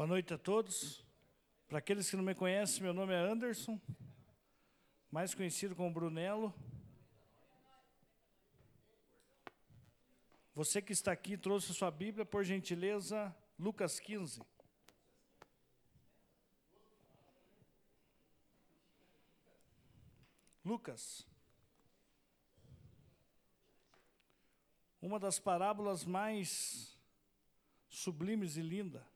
Boa noite a todos. Para aqueles que não me conhecem, meu nome é Anderson, mais conhecido como Brunello. Você que está aqui trouxe sua Bíblia, por gentileza, Lucas 15. Lucas. Uma das parábolas mais sublimes e linda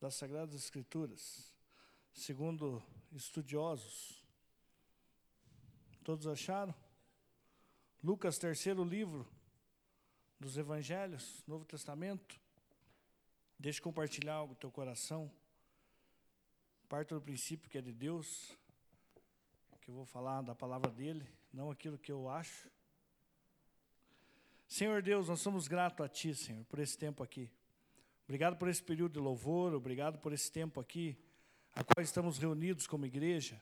das Sagradas Escrituras, segundo estudiosos. Todos acharam? Lucas, terceiro livro dos Evangelhos, Novo Testamento. Deixa eu compartilhar algo no teu coração. Parte do princípio que é de Deus, que eu vou falar da palavra dele, não aquilo que eu acho. Senhor Deus, nós somos gratos a Ti, Senhor, por esse tempo aqui. Obrigado por esse período de louvor, obrigado por esse tempo aqui, a qual estamos reunidos como igreja,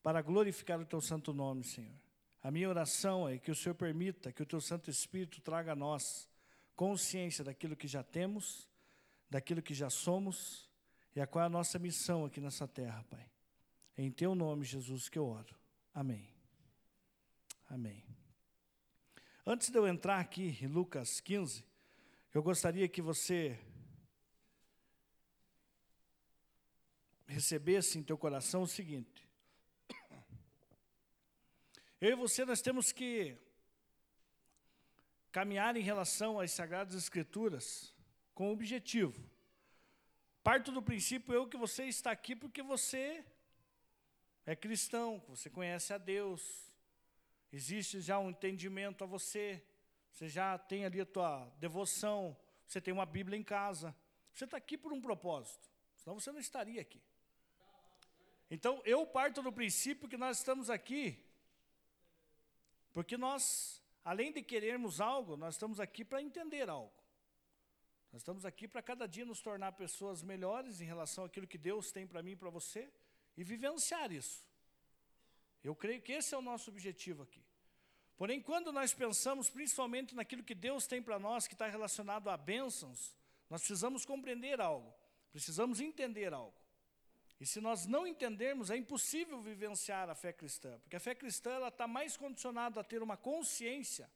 para glorificar o Teu santo nome, Senhor. A minha oração é que o Senhor permita que o Teu Santo Espírito traga a nós consciência daquilo que já temos, daquilo que já somos, e a qual é a nossa missão aqui nessa terra, Pai. Em Teu nome, Jesus, que eu oro. Amém. Amém. Antes de eu entrar aqui em Lucas 15, eu gostaria que você recebesse em teu coração o seguinte. Eu e você, nós temos que caminhar em relação às Sagradas Escrituras com objetivo. Parto do princípio eu que você está aqui porque você é cristão, você conhece a Deus, existe já um entendimento a você, você já tem ali a tua devoção, você tem uma Bíblia em casa. Você está aqui por um propósito, senão você não estaria aqui. Então, eu parto do princípio que nós estamos aqui, porque nós, além de querermos algo, nós estamos aqui para entender algo. Nós estamos aqui para cada dia nos tornar pessoas melhores em relação àquilo que Deus tem para mim e para você, e vivenciar isso. Eu creio que esse é o nosso objetivo aqui. Porém, quando nós pensamos principalmente naquilo que Deus tem para nós, que está relacionado a bênçãos, nós precisamos compreender algo, precisamos entender algo. E se nós não entendermos, é impossível vivenciar a fé cristã, porque a fé cristã está mais condicionada a ter uma consciência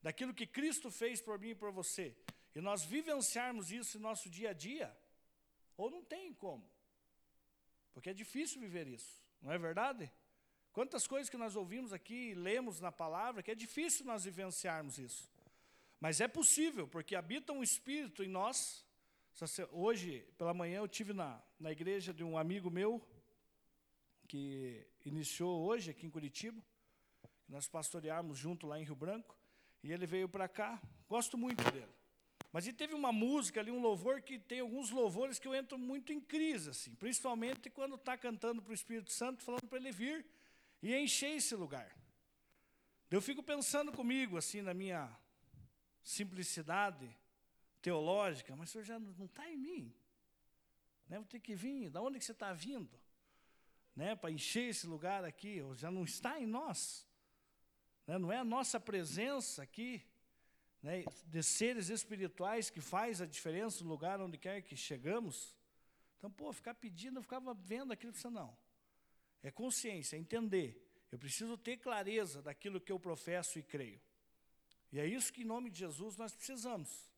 daquilo que Cristo fez por mim e por você. E nós vivenciarmos isso no nosso dia a dia, ou não tem como. Porque é difícil viver isso, não é verdade? Quantas coisas que nós ouvimos aqui e lemos na palavra, que é difícil nós vivenciarmos isso. Mas é possível, porque habita um Espírito em nós. Hoje, pela manhã, eu tive na, na igreja de um amigo meu, que iniciou hoje aqui em Curitiba. Nós pastoreamos junto lá em Rio Branco. E ele veio para cá. Gosto muito dele. Mas ele teve uma música ali, um louvor, que tem alguns louvores que eu entro muito em crise, assim, principalmente quando está cantando para o Espírito Santo, falando para ele vir e encher esse lugar. Eu fico pensando comigo, assim, na minha simplicidade teológica, mas o senhor já não está em mim. Né? Vou ter que vir, da onde que você está vindo? Né? Para encher esse lugar aqui, já não está em nós. Né? Não é a nossa presença aqui, né? de seres espirituais que faz a diferença no lugar onde quer que chegamos. Então, pô, ficar pedindo, eu ficava vendo aquilo, você não. É consciência, é entender. Eu preciso ter clareza daquilo que eu professo e creio. E é isso que, em nome de Jesus, nós precisamos.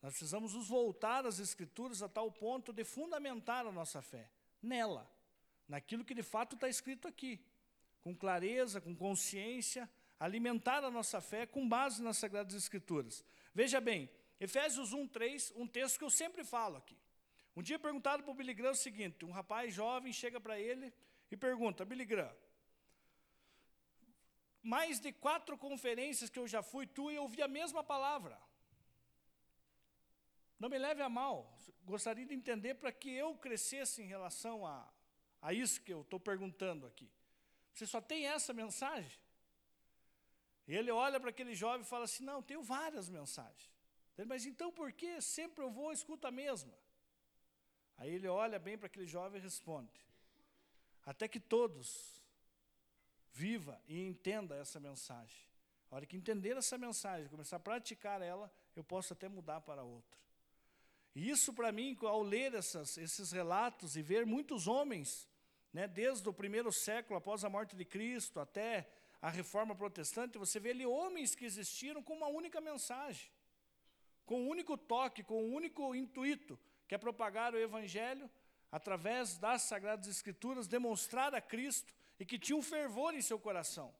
Nós precisamos nos voltar às Escrituras a tal ponto de fundamentar a nossa fé nela, naquilo que de fato está escrito aqui, com clareza, com consciência, alimentar a nossa fé com base nas Sagradas Escrituras. Veja bem, Efésios 1, 3, um texto que eu sempre falo aqui. Um dia perguntaram para o Billy Graham o seguinte, um rapaz jovem chega para ele e pergunta, Billy Graham, mais de quatro conferências que eu já fui, tu e ouvi a mesma palavra. Não me leve a mal, gostaria de entender para que eu crescesse em relação a, a isso que eu estou perguntando aqui. Você só tem essa mensagem? E ele olha para aquele jovem e fala assim, não, tenho várias mensagens. Ele, mas então por que sempre eu vou e escuto a mesma? Aí ele olha bem para aquele jovem e responde, até que todos viva e entenda essa mensagem. A hora que entender essa mensagem, começar a praticar ela, eu posso até mudar para outra. E isso, para mim, ao ler essas, esses relatos e ver muitos homens, né, desde o primeiro século após a morte de Cristo até a reforma protestante, você vê ali homens que existiram com uma única mensagem, com um único toque, com um único intuito, que é propagar o Evangelho através das Sagradas Escrituras, demonstrar a Cristo e que tinha um fervor em seu coração,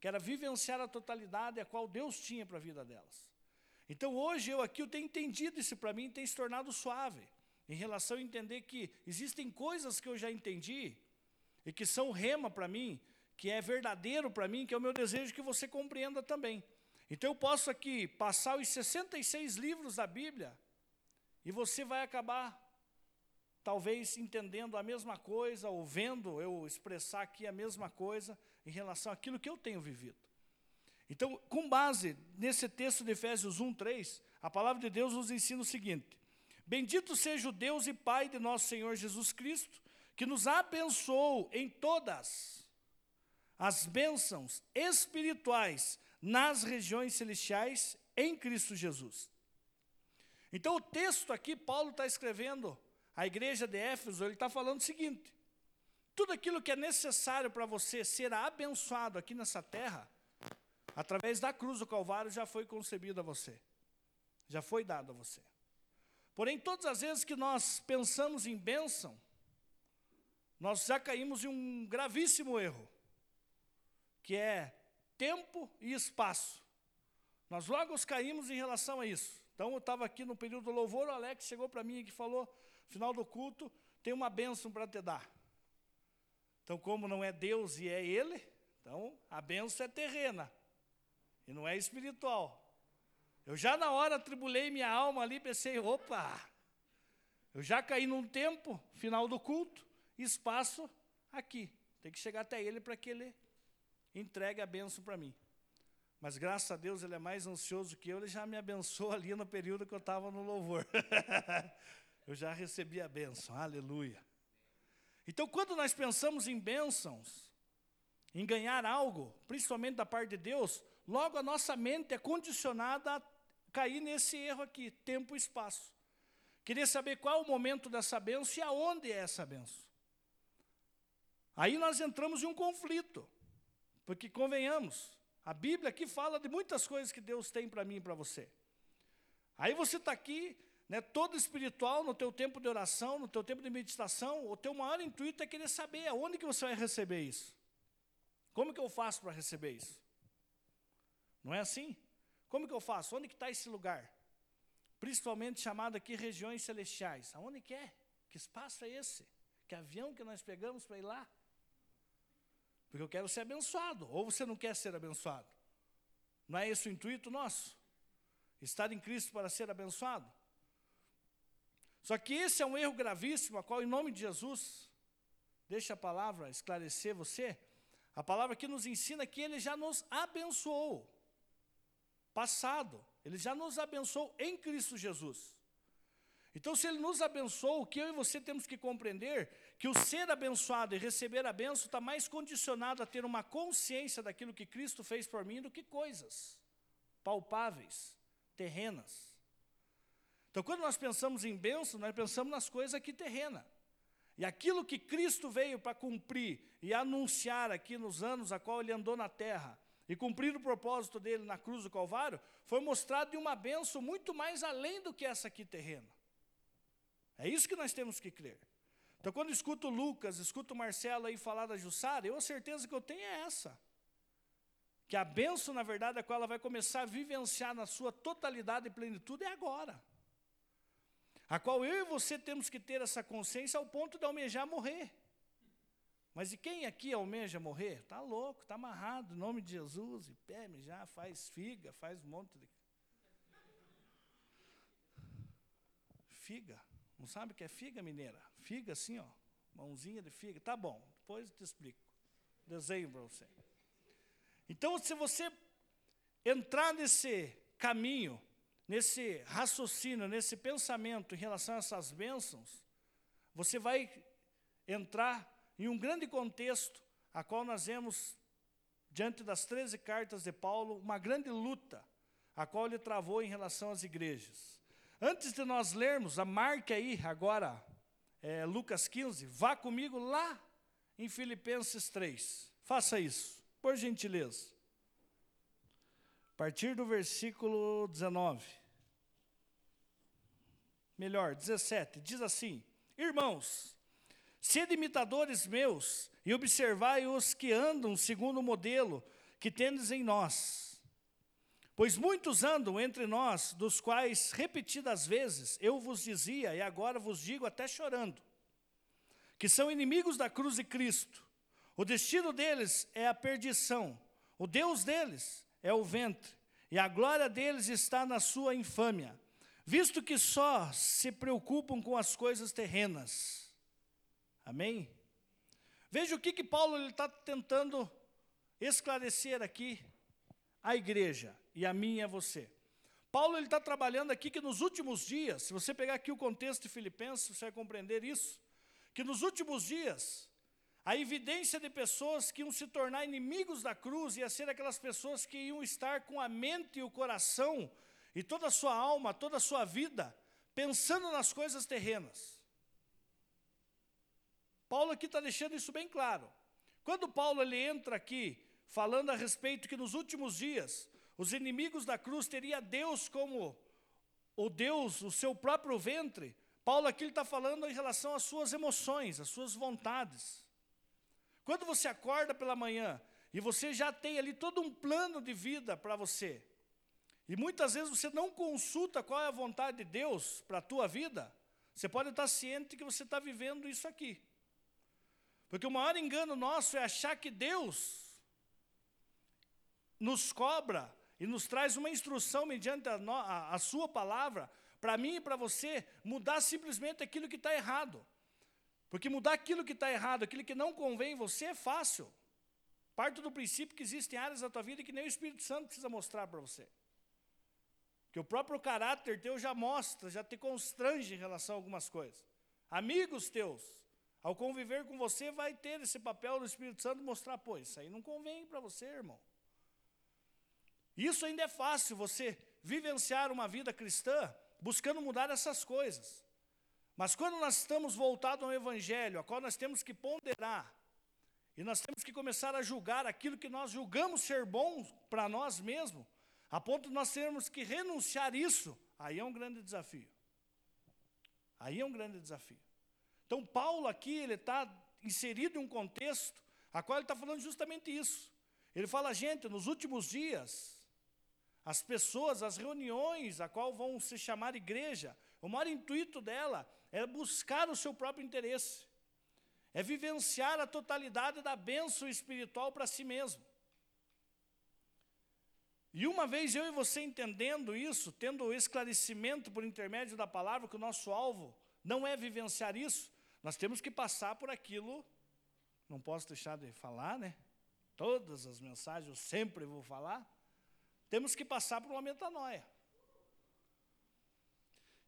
que era vivenciar a totalidade a qual Deus tinha para a vida delas. Então hoje eu aqui eu tenho entendido isso para mim tem se tornado suave, em relação a entender que existem coisas que eu já entendi e que são rema para mim, que é verdadeiro para mim, que é o meu desejo que você compreenda também. Então eu posso aqui passar os 66 livros da Bíblia e você vai acabar talvez entendendo a mesma coisa ou vendo eu expressar aqui a mesma coisa em relação àquilo que eu tenho vivido. Então, com base nesse texto de Efésios 1, 3, a palavra de Deus nos ensina o seguinte: Bendito seja o Deus e Pai de nosso Senhor Jesus Cristo, que nos abençoou em todas as bênçãos espirituais nas regiões celestiais em Cristo Jesus. Então, o texto aqui, Paulo está escrevendo à igreja de Éfeso, ele está falando o seguinte: tudo aquilo que é necessário para você ser abençoado aqui nessa terra, através da cruz do Calvário, já foi concebido a você, já foi dado a você. Porém, todas as vezes que nós pensamos em bênção, nós já caímos em um gravíssimo erro, que é tempo e espaço. Nós logo caímos em relação a isso. Então, eu estava aqui no período do louvor, o Alex chegou para mim e falou, final do culto, tem uma bênção para te dar. Então, como não é Deus e é Ele, então a bênção é terrena e não é espiritual. Eu já na hora tribulei minha alma ali, pensei, opa, eu já caí num tempo, final do culto, espaço aqui. Tem que chegar até ele para que ele entregue a bênção para mim. Mas graças a Deus ele é mais ansioso que eu, ele já me abençoou ali no período que eu estava no louvor. eu já recebi a bênção, aleluia. Então, quando nós pensamos em bênçãos, em ganhar algo, principalmente da parte de Deus, logo a nossa mente é condicionada a cair nesse erro aqui, tempo e espaço. Queria saber qual o momento dessa bênção e aonde é essa bênção. Aí nós entramos em um conflito, porque convenhamos, a Bíblia aqui fala de muitas coisas que Deus tem para mim e para você. Aí você está aqui, né, todo espiritual, no teu tempo de oração, no teu tempo de meditação, o teu maior intuito é querer saber aonde que você vai receber isso. Como que eu faço para receber isso? Não é assim? Como que eu faço? Onde que está esse lugar? Principalmente chamado aqui regiões celestiais. Aonde que é? Que espaço é esse? Que avião que nós pegamos para ir lá? Porque eu quero ser abençoado. Ou você não quer ser abençoado? Não é esse o intuito nosso? Estar em Cristo para ser abençoado? Só que esse é um erro gravíssimo, a qual, em nome de Jesus, deixa a palavra esclarecer você. A palavra que nos ensina que Ele já nos abençoou passado. Ele já nos abençoou em Cristo Jesus. Então, se Ele nos abençoou, o que eu e você temos que compreender que o ser abençoado e receber a benção está mais condicionado a ter uma consciência daquilo que Cristo fez por mim do que coisas palpáveis, terrenas. Então, quando nós pensamos em bênção, nós pensamos nas coisas aqui terrenas. E aquilo que Cristo veio para cumprir e anunciar aqui nos anos a qual Ele andou na terra, e cumprir o propósito dele na cruz do Calvário, foi mostrado de uma benção muito mais além do que essa aqui terrena. É isso que nós temos que crer. Então, quando escuto Lucas, escuto Marcelo aí falar da Jussara, eu a certeza que eu tenho é essa. Que a benção, na verdade, a qual ela vai começar a vivenciar na sua totalidade e plenitude é agora. A qual eu e você temos que ter essa consciência ao ponto de almejar morrer. Mas e quem aqui almeja morrer? Está louco, está amarrado, em nome de Jesus, e peme já, faz figa, faz um monte de. Figa. Não sabe o que é figa mineira? Figa assim, ó. Mãozinha de figa. Tá bom, depois eu te explico. Desenho para você. Então, se você entrar nesse caminho, nesse raciocínio, nesse pensamento em relação a essas bênçãos, você vai entrar em um grande contexto, a qual nós vemos, diante das 13 cartas de Paulo, uma grande luta, a qual ele travou em relação às igrejas. Antes de nós lermos, a marca aí agora, é, Lucas 15, vá comigo lá em Filipenses 3. Faça isso, por gentileza. A partir do versículo 19. Melhor, 17, diz assim: Irmãos, sede imitadores meus e observai os que andam segundo o modelo que tendes em nós. Pois muitos andam entre nós, dos quais repetidas vezes eu vos dizia, e agora vos digo até chorando, que são inimigos da cruz de Cristo. O destino deles é a perdição, o Deus deles é o ventre, e a glória deles está na sua infâmia, visto que só se preocupam com as coisas terrenas. Amém? Veja o que, que Paulo está tentando esclarecer aqui à igreja, e a mim e a você. Paulo está trabalhando aqui que nos últimos dias, se você pegar aqui o contexto de Filipenses, você vai compreender isso, que nos últimos dias, a evidência de pessoas que iam se tornar inimigos da cruz ia ser aquelas pessoas que iam estar com a mente e o coração e toda a sua alma, toda a sua vida, pensando nas coisas terrenas. Paulo aqui está deixando isso bem claro. Quando Paulo ele entra aqui falando a respeito que nos últimos dias os inimigos da cruz teriam Deus como o Deus, o seu próprio ventre, Paulo aqui está falando em relação às suas emoções, às suas vontades. Quando você acorda pela manhã e você já tem ali todo um plano de vida para você, e muitas vezes você não consulta qual é a vontade de Deus para a tua vida, você pode estar ciente que você está vivendo isso aqui. Porque o maior engano nosso é achar que Deus nos cobra e nos traz uma instrução mediante a, a, a sua palavra, para mim e para você, mudar simplesmente aquilo que está errado. Porque mudar aquilo que está errado, aquilo que não convém você é fácil. Parto do princípio que existem áreas da tua vida que nem o Espírito Santo precisa mostrar para você. Que o próprio caráter teu já mostra, já te constrange em relação a algumas coisas. Amigos teus, ao conviver com você, vai ter esse papel do Espírito Santo mostrar, pô, isso aí não convém para você, irmão. Isso ainda é fácil, você vivenciar uma vida cristã buscando mudar essas coisas. Mas quando nós estamos voltados ao Evangelho, a qual nós temos que ponderar, e nós temos que começar a julgar aquilo que nós julgamos ser bom para nós mesmos, a ponto de nós termos que renunciar isso, aí é um grande desafio. Aí é um grande desafio. Então, Paulo aqui, ele está inserido em um contexto, a qual ele está falando justamente isso. Ele fala, gente, nos últimos dias, as pessoas, as reuniões, a qual vão se chamar igreja, o maior intuito dela é buscar o seu próprio interesse, é vivenciar a totalidade da bênção espiritual para si mesmo. E uma vez eu e você entendendo isso, tendo o esclarecimento por intermédio da palavra, que o nosso alvo não é vivenciar isso, nós temos que passar por aquilo, não posso deixar de falar, né? Todas as mensagens eu sempre vou falar, temos que passar por uma metanoia.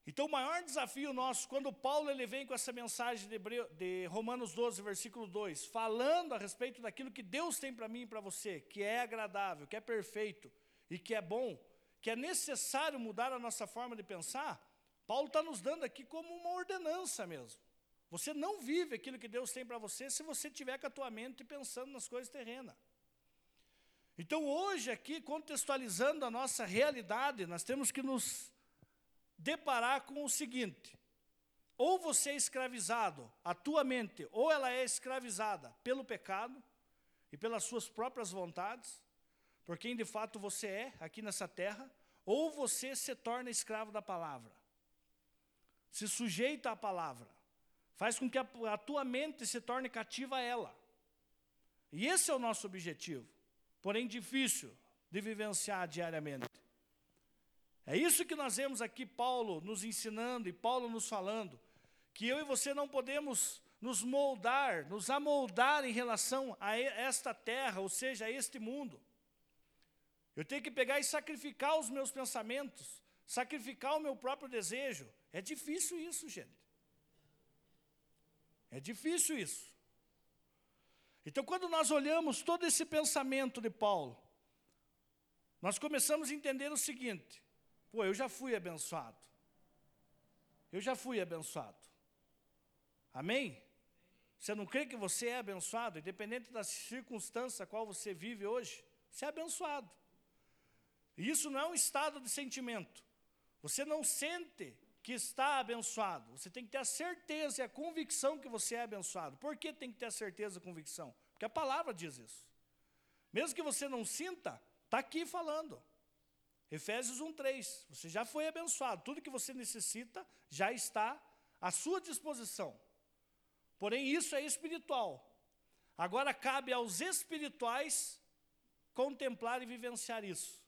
Então, o maior desafio nosso, quando Paulo ele vem com essa mensagem de, Hebreu, de Romanos 12, versículo 2, falando a respeito daquilo que Deus tem para mim e para você, que é agradável, que é perfeito e que é bom, que é necessário mudar a nossa forma de pensar, Paulo está nos dando aqui como uma ordenança mesmo. Você não vive aquilo que Deus tem para você se você tiver com a tua mente pensando nas coisas terrenas. Então, hoje, aqui, contextualizando a nossa realidade, nós temos que nos deparar com o seguinte: ou você é escravizado, a tua mente, ou ela é escravizada pelo pecado e pelas suas próprias vontades, por quem de fato você é aqui nessa terra, ou você se torna escravo da palavra, se sujeita à palavra, faz com que a, a tua mente se torne cativa a ela. E esse é o nosso objetivo porém difícil de vivenciar diariamente. É isso que nós vemos aqui Paulo nos ensinando e Paulo nos falando, que eu e você não podemos nos moldar, nos amoldar em relação a esta terra, ou seja, a este mundo. Eu tenho que pegar e sacrificar os meus pensamentos, sacrificar o meu próprio desejo. É difícil isso, gente. É difícil isso. Então, quando nós olhamos todo esse pensamento de Paulo, nós começamos a entender o seguinte: pô, eu já fui abençoado. Eu já fui abençoado. Amém? Você não crê que você é abençoado, independente da circunstância qual você vive hoje? Você é abençoado. E isso não é um estado de sentimento. Você não sente que está abençoado. Você tem que ter a certeza e a convicção que você é abençoado. Por que tem que ter a certeza e a convicção? Porque a palavra diz isso. Mesmo que você não sinta, está aqui falando. Efésios 1,3. Você já foi abençoado. Tudo que você necessita já está à sua disposição. Porém, isso é espiritual. Agora cabe aos espirituais contemplar e vivenciar isso.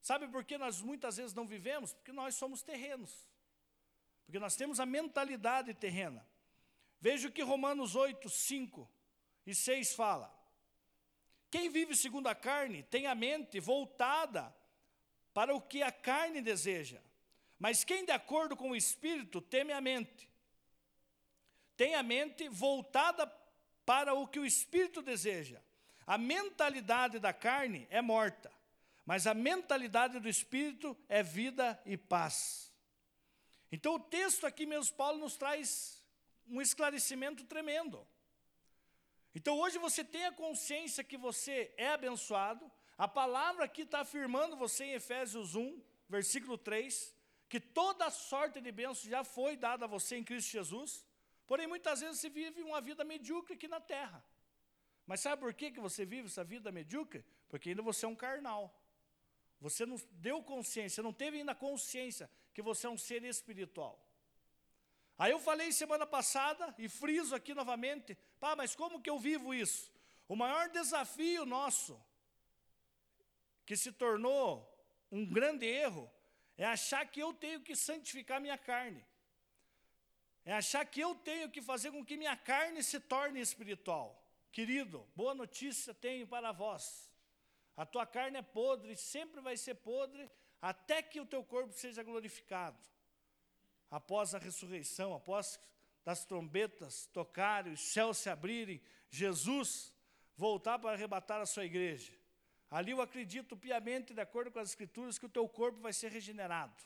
Sabe por que nós muitas vezes não vivemos? Porque nós somos terrenos. Porque nós temos a mentalidade terrena. Veja o que Romanos 8, 5 e 6 fala. Quem vive segundo a carne tem a mente voltada para o que a carne deseja. Mas quem de acordo com o Espírito teme a mente. Tem a mente voltada para o que o Espírito deseja. A mentalidade da carne é morta, mas a mentalidade do Espírito é vida e paz. Então o texto aqui, meus Paulo, nos traz um esclarecimento tremendo. Então hoje você tem a consciência que você é abençoado, a palavra aqui está afirmando você em Efésios 1, versículo 3, que toda sorte de bênçãos já foi dada a você em Cristo Jesus, porém muitas vezes você vive uma vida medíocre aqui na terra. Mas sabe por que, que você vive essa vida medíocre? Porque ainda você é um carnal. Você não deu consciência, não teve ainda consciência que você é um ser espiritual. Aí eu falei semana passada, e friso aqui novamente, pá, mas como que eu vivo isso? O maior desafio nosso, que se tornou um grande erro, é achar que eu tenho que santificar minha carne. É achar que eu tenho que fazer com que minha carne se torne espiritual. Querido, boa notícia tenho para vós. A tua carne é podre, sempre vai ser podre, até que o teu corpo seja glorificado. Após a ressurreição, após das trombetas tocarem, os céus se abrirem, Jesus voltar para arrebatar a sua igreja. Ali eu acredito piamente, de acordo com as escrituras, que o teu corpo vai ser regenerado.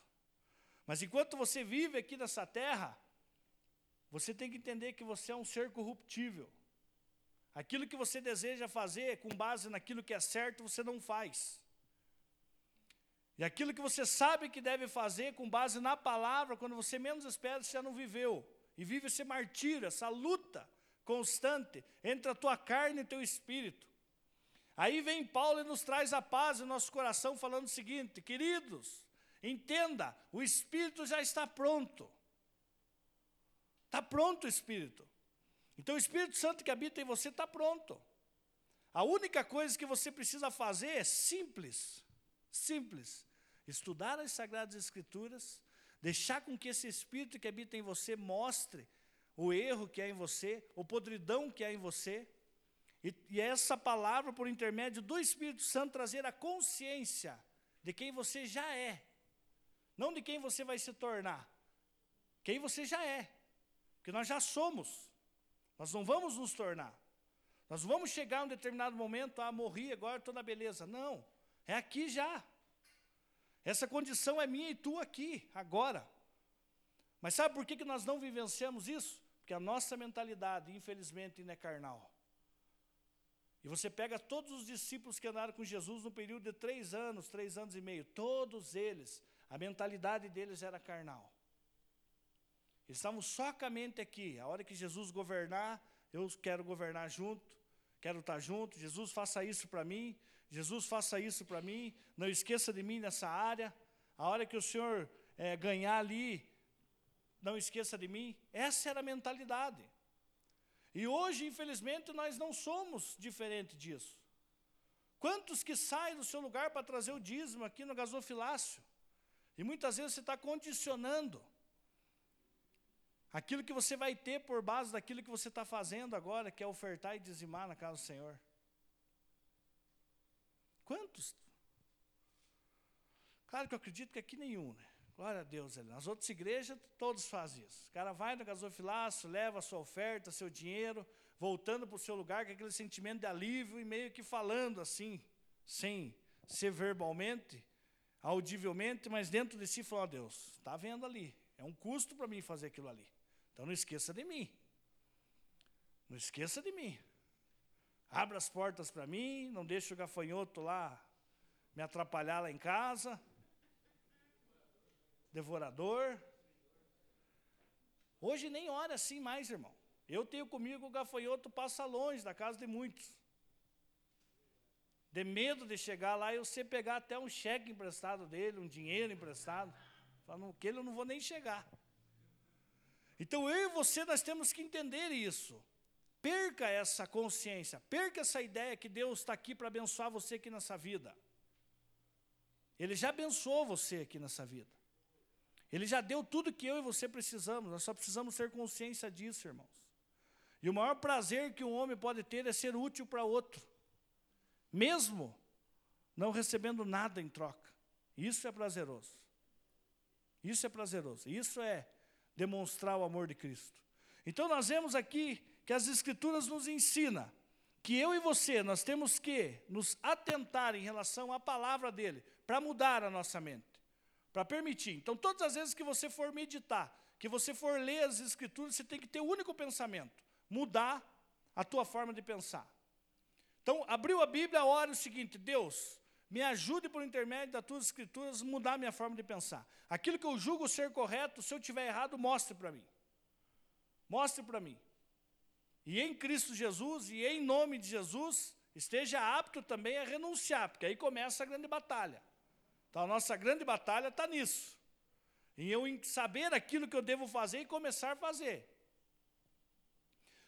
Mas enquanto você vive aqui nessa terra, você tem que entender que você é um ser corruptível. Aquilo que você deseja fazer com base naquilo que é certo, você não faz. E aquilo que você sabe que deve fazer com base na palavra, quando você menos espera, você já não viveu. E vive esse martírio, essa luta constante entre a tua carne e o teu espírito. Aí vem Paulo e nos traz a paz no nosso coração, falando o seguinte: queridos, entenda, o espírito já está pronto. Está pronto o espírito. Então o Espírito Santo que habita em você está pronto. A única coisa que você precisa fazer é simples, simples. Estudar as Sagradas Escrituras, deixar com que esse Espírito que habita em você mostre o erro que há em você, o podridão que há em você, e, e essa palavra, por intermédio do Espírito Santo, trazer a consciência de quem você já é, não de quem você vai se tornar, quem você já é, que nós já somos. Nós não vamos nos tornar. Nós vamos chegar um determinado momento, ah, morri, agora estou na beleza. Não, é aqui já. Essa condição é minha e tua aqui, agora. Mas sabe por que, que nós não vivenciamos isso? Porque a nossa mentalidade, infelizmente, ainda é carnal. E você pega todos os discípulos que andaram com Jesus no período de três anos, três anos e meio, todos eles, a mentalidade deles era carnal. Eles estavam só com a mente aqui. A hora que Jesus governar, eu quero governar junto, quero estar junto. Jesus faça isso para mim. Jesus faça isso para mim. Não esqueça de mim nessa área. A hora que o Senhor é, ganhar ali, não esqueça de mim. Essa era a mentalidade. E hoje, infelizmente, nós não somos diferente disso. Quantos que saem do seu lugar para trazer o dízimo aqui no gasofilácio? E muitas vezes você está condicionando Aquilo que você vai ter por base daquilo que você está fazendo agora, que é ofertar e dizimar na casa do Senhor. Quantos? Claro que eu acredito que aqui nenhum, né? Glória a Deus. Nas outras igrejas, todos fazem isso. O cara vai no gasofilaço, leva a sua oferta, seu dinheiro, voltando para o seu lugar com aquele sentimento de alívio e meio que falando assim, sem ser verbalmente, audivelmente, mas dentro de si falou, oh, Deus, está vendo ali, É um custo para mim fazer aquilo ali. Então não esqueça de mim. Não esqueça de mim. Abra as portas para mim, não deixe o gafanhoto lá me atrapalhar lá em casa. Devorador. Hoje nem ora assim mais, irmão. Eu tenho comigo o gafanhoto passa longe da casa de muitos. De medo de chegar lá e sei pegar até um cheque emprestado dele, um dinheiro emprestado. Falando que ele eu não vou nem chegar. Então eu e você nós temos que entender isso. Perca essa consciência, perca essa ideia que Deus está aqui para abençoar você aqui nessa vida. Ele já abençoou você aqui nessa vida. Ele já deu tudo que eu e você precisamos, nós só precisamos ter consciência disso, irmãos. E o maior prazer que um homem pode ter é ser útil para outro, mesmo não recebendo nada em troca. Isso é prazeroso. Isso é prazeroso. Isso é demonstrar o amor de Cristo. Então nós vemos aqui que as Escrituras nos ensinam que eu e você, nós temos que nos atentar em relação à palavra dele, para mudar a nossa mente, para permitir. Então, todas as vezes que você for meditar, que você for ler as Escrituras, você tem que ter o um único pensamento: mudar a tua forma de pensar. Então, abriu a Bíblia, ora o seguinte: Deus, me ajude por intermédio das tuas Escrituras mudar a minha forma de pensar. Aquilo que eu julgo ser correto, se eu tiver errado, mostre para mim. Mostre para mim. E em Cristo Jesus e em nome de Jesus, esteja apto também a renunciar, porque aí começa a grande batalha. Então a nossa grande batalha está nisso. Em eu saber aquilo que eu devo fazer e começar a fazer.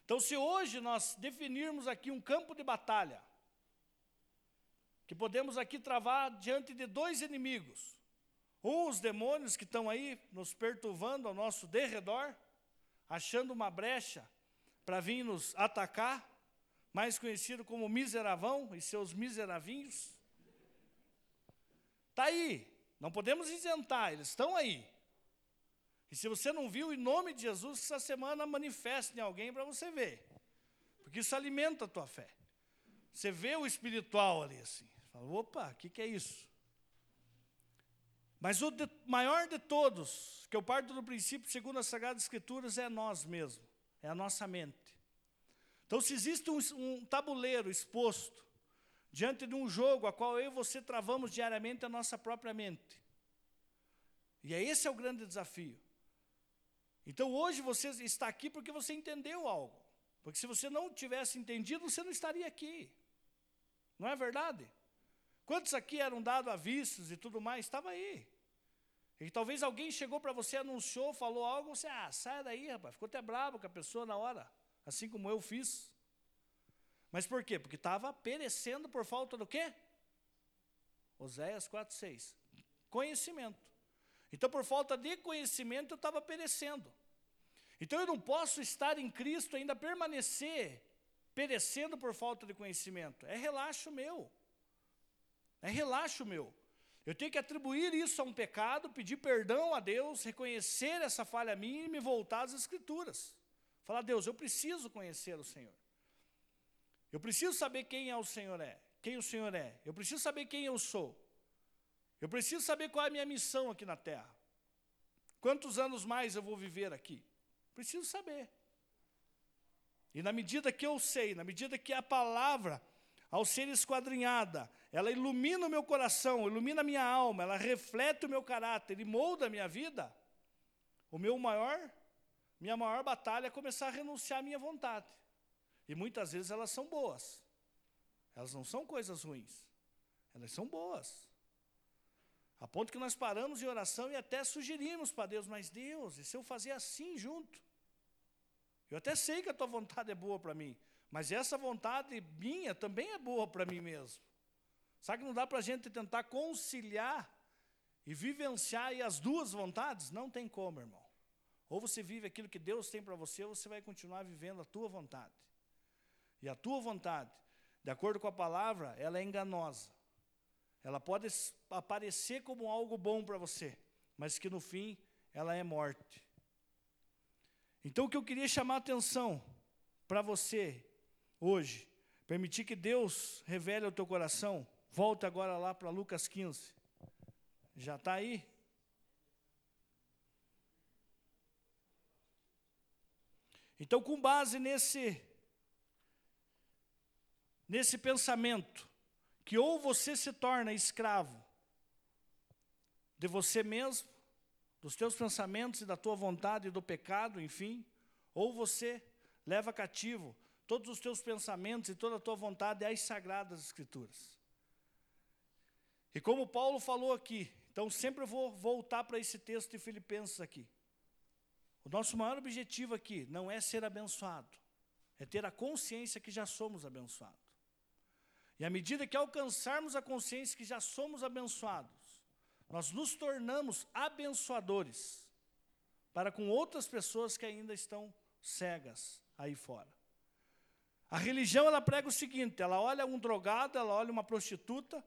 Então, se hoje nós definirmos aqui um campo de batalha, que podemos aqui travar diante de dois inimigos, um, os demônios que estão aí nos perturbando ao nosso derredor, achando uma brecha para vir nos atacar, mais conhecido como miseravão e seus miseravinhos. Está aí, não podemos isentar, eles estão aí. E se você não viu, em nome de Jesus, essa semana manifeste em alguém para você ver. Porque isso alimenta a tua fé. Você vê o espiritual ali assim. Fala, opa, o que, que é isso? Mas o de, maior de todos, que eu parto do princípio, segundo as Sagradas Escrituras, é nós mesmos é a nossa mente. Então, se existe um, um tabuleiro exposto diante de um jogo a qual eu e você travamos diariamente a nossa própria mente. E é esse é o grande desafio. Então hoje você está aqui porque você entendeu algo. Porque se você não tivesse entendido, você não estaria aqui. Não é verdade? Quantos aqui eram dados a vistos e tudo mais? Estava aí. E talvez alguém chegou para você, anunciou, falou algo, você, ah, sai daí, rapaz. Ficou até bravo com a pessoa na hora, assim como eu fiz. Mas por quê? Porque estava perecendo por falta do quê? Oséias 4,6. Conhecimento. Então, por falta de conhecimento, eu estava perecendo. Então, eu não posso estar em Cristo ainda permanecer perecendo por falta de conhecimento. É relaxo meu. É relaxo meu. Eu tenho que atribuir isso a um pecado, pedir perdão a Deus, reconhecer essa falha minha e me voltar às Escrituras. Falar, Deus, eu preciso conhecer o Senhor. Eu preciso saber quem é o Senhor é, quem o Senhor é. Eu preciso saber quem eu sou. Eu preciso saber qual é a minha missão aqui na terra. Quantos anos mais eu vou viver aqui? Preciso saber. E na medida que eu sei, na medida que a palavra, ao ser esquadrinhada, ela ilumina o meu coração, ilumina a minha alma, ela reflete o meu caráter e molda a minha vida, o meu maior, minha maior batalha é começar a renunciar à minha vontade. E muitas vezes elas são boas. Elas não são coisas ruins. Elas são boas. A ponto que nós paramos em oração e até sugerimos para Deus, mas Deus, e se eu fazer assim junto? Eu até sei que a tua vontade é boa para mim, mas essa vontade minha também é boa para mim mesmo. Sabe que não dá para a gente tentar conciliar e vivenciar as duas vontades? Não tem como, irmão. Ou você vive aquilo que Deus tem para você, ou você vai continuar vivendo a tua vontade. E a tua vontade, de acordo com a palavra, ela é enganosa. Ela pode aparecer como algo bom para você, mas que no fim ela é morte. Então o que eu queria chamar a atenção para você hoje, permitir que Deus revele ao teu coração Volta agora lá para Lucas 15. Já está aí? Então, com base nesse nesse pensamento que ou você se torna escravo de você mesmo, dos teus pensamentos e da tua vontade e do pecado, enfim, ou você leva cativo todos os teus pensamentos e toda a tua vontade às sagradas escrituras. E como Paulo falou aqui, então sempre vou voltar para esse texto de Filipenses aqui. O nosso maior objetivo aqui não é ser abençoado, é ter a consciência que já somos abençoados. E à medida que alcançarmos a consciência que já somos abençoados, nós nos tornamos abençoadores para com outras pessoas que ainda estão cegas aí fora. A religião ela prega o seguinte: ela olha um drogado, ela olha uma prostituta,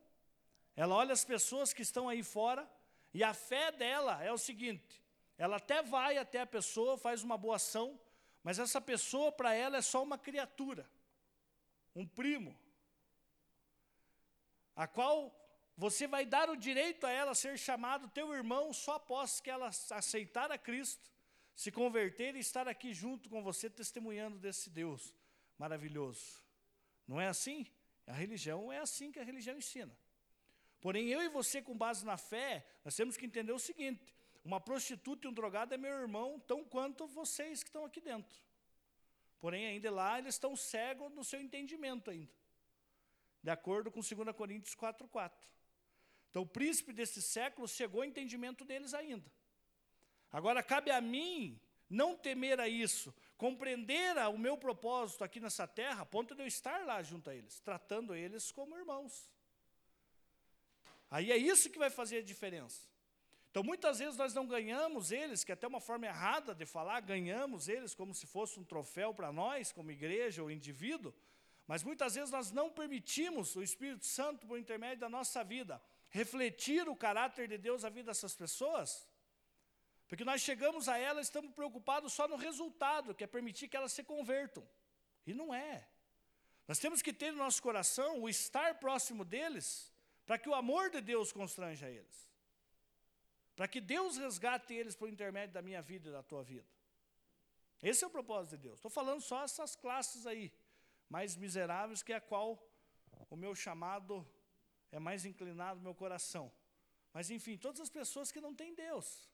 ela olha as pessoas que estão aí fora, e a fé dela é o seguinte: ela até vai até a pessoa, faz uma boa ação, mas essa pessoa para ela é só uma criatura, um primo, a qual você vai dar o direito a ela ser chamado teu irmão só após que ela aceitar a Cristo, se converter e estar aqui junto com você testemunhando desse Deus maravilhoso. Não é assim? A religião é assim que a religião ensina. Porém, eu e você, com base na fé, nós temos que entender o seguinte: uma prostituta e um drogado é meu irmão, tão quanto vocês que estão aqui dentro. Porém, ainda lá, eles estão cegos no seu entendimento ainda de acordo com 2 Coríntios 4,4. Então, o príncipe desse século chegou ao entendimento deles ainda. Agora, cabe a mim não temer a isso, compreender o meu propósito aqui nessa terra, a ponto de eu estar lá junto a eles, tratando eles como irmãos. Aí é isso que vai fazer a diferença. Então, muitas vezes nós não ganhamos eles, que é até uma forma errada de falar, ganhamos eles como se fosse um troféu para nós, como igreja ou indivíduo, mas muitas vezes nós não permitimos o Espírito Santo, por intermédio da nossa vida, refletir o caráter de Deus na vida dessas pessoas, porque nós chegamos a elas e estamos preocupados só no resultado, que é permitir que elas se convertam. E não é. Nós temos que ter no nosso coração o estar próximo deles, para que o amor de Deus constranja eles. Para que Deus resgate eles por intermédio da minha vida e da tua vida. Esse é o propósito de Deus. Estou falando só essas classes aí mais miseráveis, que é a qual o meu chamado é mais inclinado, meu coração. Mas, enfim, todas as pessoas que não têm Deus.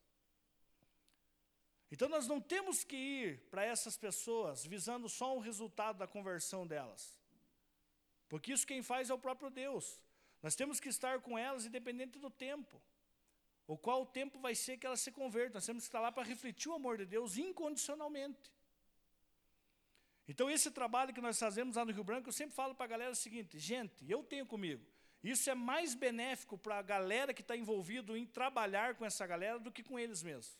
Então, nós não temos que ir para essas pessoas visando só o resultado da conversão delas. Porque isso quem faz é o próprio Deus. Nós temos que estar com elas independente do tempo. Ou qual o tempo vai ser que elas se convertam. Nós temos que estar lá para refletir o amor de Deus incondicionalmente. Então, esse trabalho que nós fazemos lá no Rio Branco, eu sempre falo para a galera o seguinte: gente, eu tenho comigo. Isso é mais benéfico para a galera que está envolvido em trabalhar com essa galera do que com eles mesmos.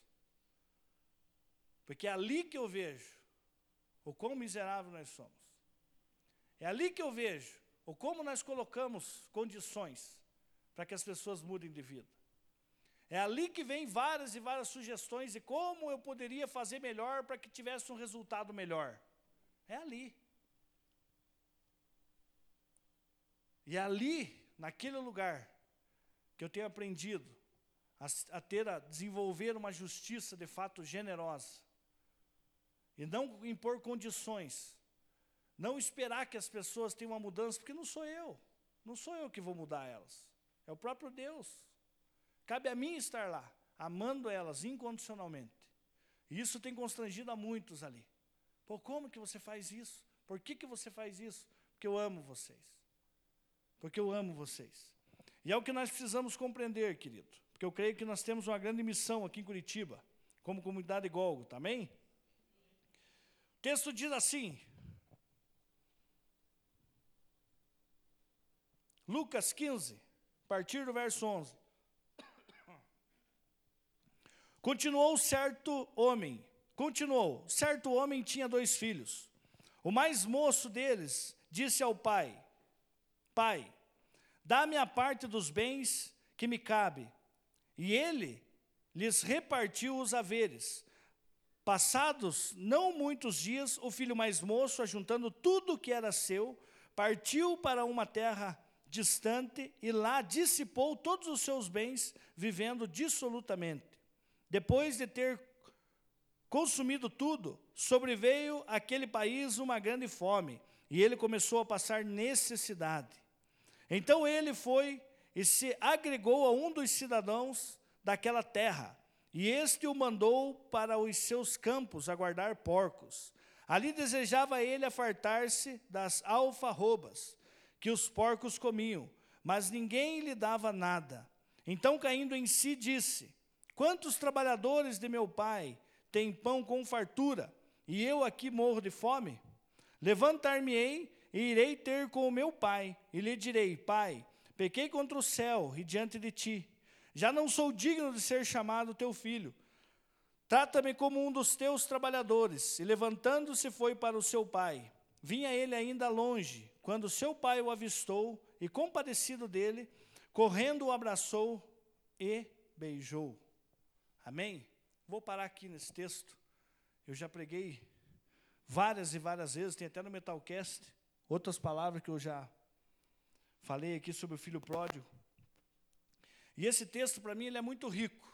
Porque é ali que eu vejo o quão miserável nós somos. É ali que eu vejo o como nós colocamos condições para que as pessoas mudem de vida. É ali que vem várias e várias sugestões de como eu poderia fazer melhor para que tivesse um resultado melhor. É ali. E ali, naquele lugar, que eu tenho aprendido a, a ter, a desenvolver uma justiça de fato generosa. E não impor condições. Não esperar que as pessoas tenham uma mudança, porque não sou eu. Não sou eu que vou mudar elas. É o próprio Deus. Cabe a mim estar lá, amando elas incondicionalmente. E isso tem constrangido a muitos ali. Pô, como que você faz isso? Por que, que você faz isso? Porque eu amo vocês. Porque eu amo vocês. E é o que nós precisamos compreender, querido. Porque eu creio que nós temos uma grande missão aqui em Curitiba, como comunidade Golgo, também. O texto diz assim, Lucas 15, a partir do verso 11. Continuou certo homem Continuou: certo homem tinha dois filhos. O mais moço deles disse ao pai: Pai, dá-me a parte dos bens que me cabe. E ele lhes repartiu os haveres. Passados não muitos dias, o filho mais moço, ajuntando tudo o que era seu, partiu para uma terra distante e lá dissipou todos os seus bens, vivendo dissolutamente. Depois de ter consumido tudo, sobreveio aquele país uma grande fome, e ele começou a passar necessidade. Então ele foi e se agregou a um dos cidadãos daquela terra, e este o mandou para os seus campos a guardar porcos. Ali desejava ele afartar-se das alfarrobas que os porcos comiam, mas ninguém lhe dava nada. Então, caindo em si, disse: Quantos trabalhadores de meu pai têm pão com fartura, e eu aqui morro de fome? Levantar-me-ei e irei ter com o meu pai, e lhe direi: Pai, pequei contra o céu e diante de ti. Já não sou digno de ser chamado teu filho. Trata-me como um dos teus trabalhadores. E levantando-se foi para o seu pai. Vinha ele ainda longe, quando seu pai o avistou, e compadecido dele, correndo o abraçou e beijou. Amém? Vou parar aqui nesse texto. Eu já preguei várias e várias vezes, tem até no Metalcast, outras palavras que eu já falei aqui sobre o filho pródigo. E esse texto, para mim, ele é muito rico.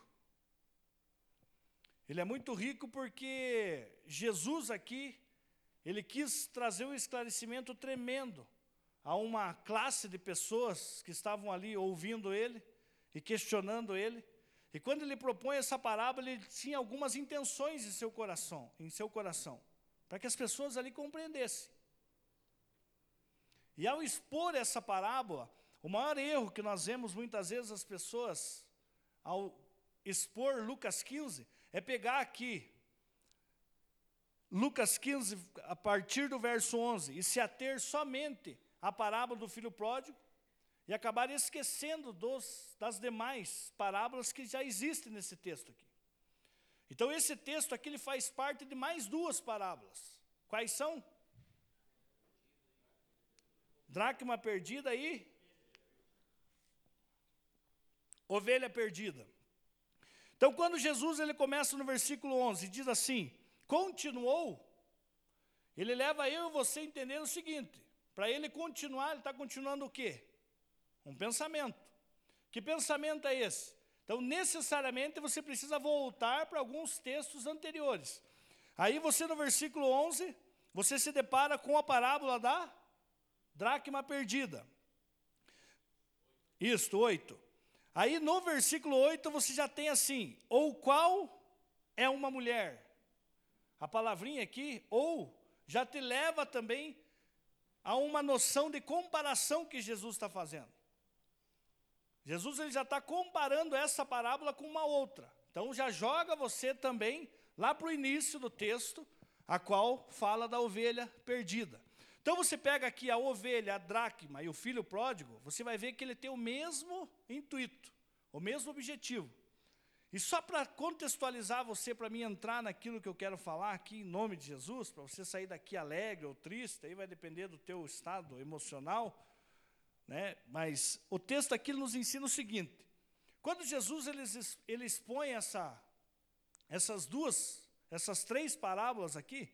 Ele é muito rico porque Jesus aqui, ele quis trazer um esclarecimento tremendo a uma classe de pessoas que estavam ali ouvindo ele e questionando ele. E quando ele propõe essa parábola, ele tinha algumas intenções em seu coração, em seu coração, para que as pessoas ali compreendessem. E ao expor essa parábola, o maior erro que nós vemos muitas vezes as pessoas ao expor Lucas 15 é pegar aqui Lucas 15 a partir do verso 11 e se ater somente à parábola do filho pródigo e acabar esquecendo dos, das demais parábolas que já existem nesse texto aqui. Então, esse texto aqui ele faz parte de mais duas parábolas. Quais são? Dracma perdida e ovelha perdida. Então, quando Jesus ele começa no versículo 11, diz assim: continuou, ele leva eu e você a entender o seguinte: para ele continuar, ele está continuando o quê? Um pensamento. Que pensamento é esse? Então, necessariamente, você precisa voltar para alguns textos anteriores. Aí você, no versículo 11, você se depara com a parábola da dracma perdida. Isto, 8. Aí no versículo 8 você já tem assim, ou qual é uma mulher. A palavrinha aqui, ou, já te leva também a uma noção de comparação que Jesus está fazendo. Jesus ele já está comparando essa parábola com uma outra. Então já joga você também lá para o início do texto, a qual fala da ovelha perdida. Então você pega aqui a ovelha, a dracma e o filho pródigo, você vai ver que ele tem o mesmo intuito, o mesmo objetivo. E só para contextualizar você, para mim entrar naquilo que eu quero falar aqui em nome de Jesus, para você sair daqui alegre ou triste, aí vai depender do teu estado emocional, né? Mas o texto aqui nos ensina o seguinte: quando Jesus ele, ele expõe essa, essas duas, essas três parábolas aqui,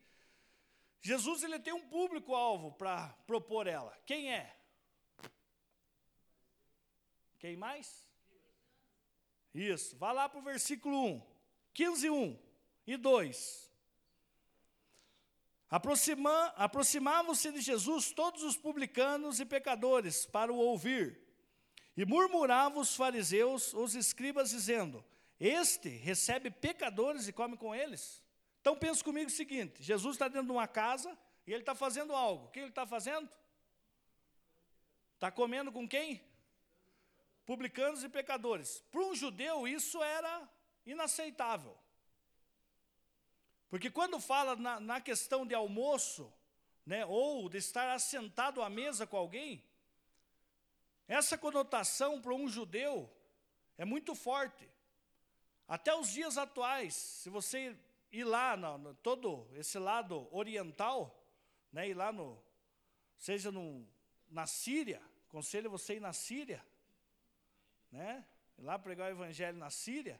Jesus ele tem um público-alvo para propor ela. Quem é? Quem mais? Isso, vá lá para o versículo 1, 15, 1 e 2. Aproxima, Aproximavam-se de Jesus todos os publicanos e pecadores para o ouvir. E murmuravam os fariseus, os escribas, dizendo: Este recebe pecadores e come com eles. Então pense comigo o seguinte: Jesus está dentro de uma casa e ele está fazendo algo. O que ele está fazendo? Está comendo com quem? Publicanos e pecadores. Para um judeu, isso era inaceitável. Porque quando fala na, na questão de almoço, né, ou de estar assentado à mesa com alguém, essa conotação para um judeu é muito forte. Até os dias atuais, se você ir lá, no, no todo esse lado oriental, né, ir lá no, seja no, na Síria, aconselho você ir na Síria, né, ir lá pregar o evangelho na Síria.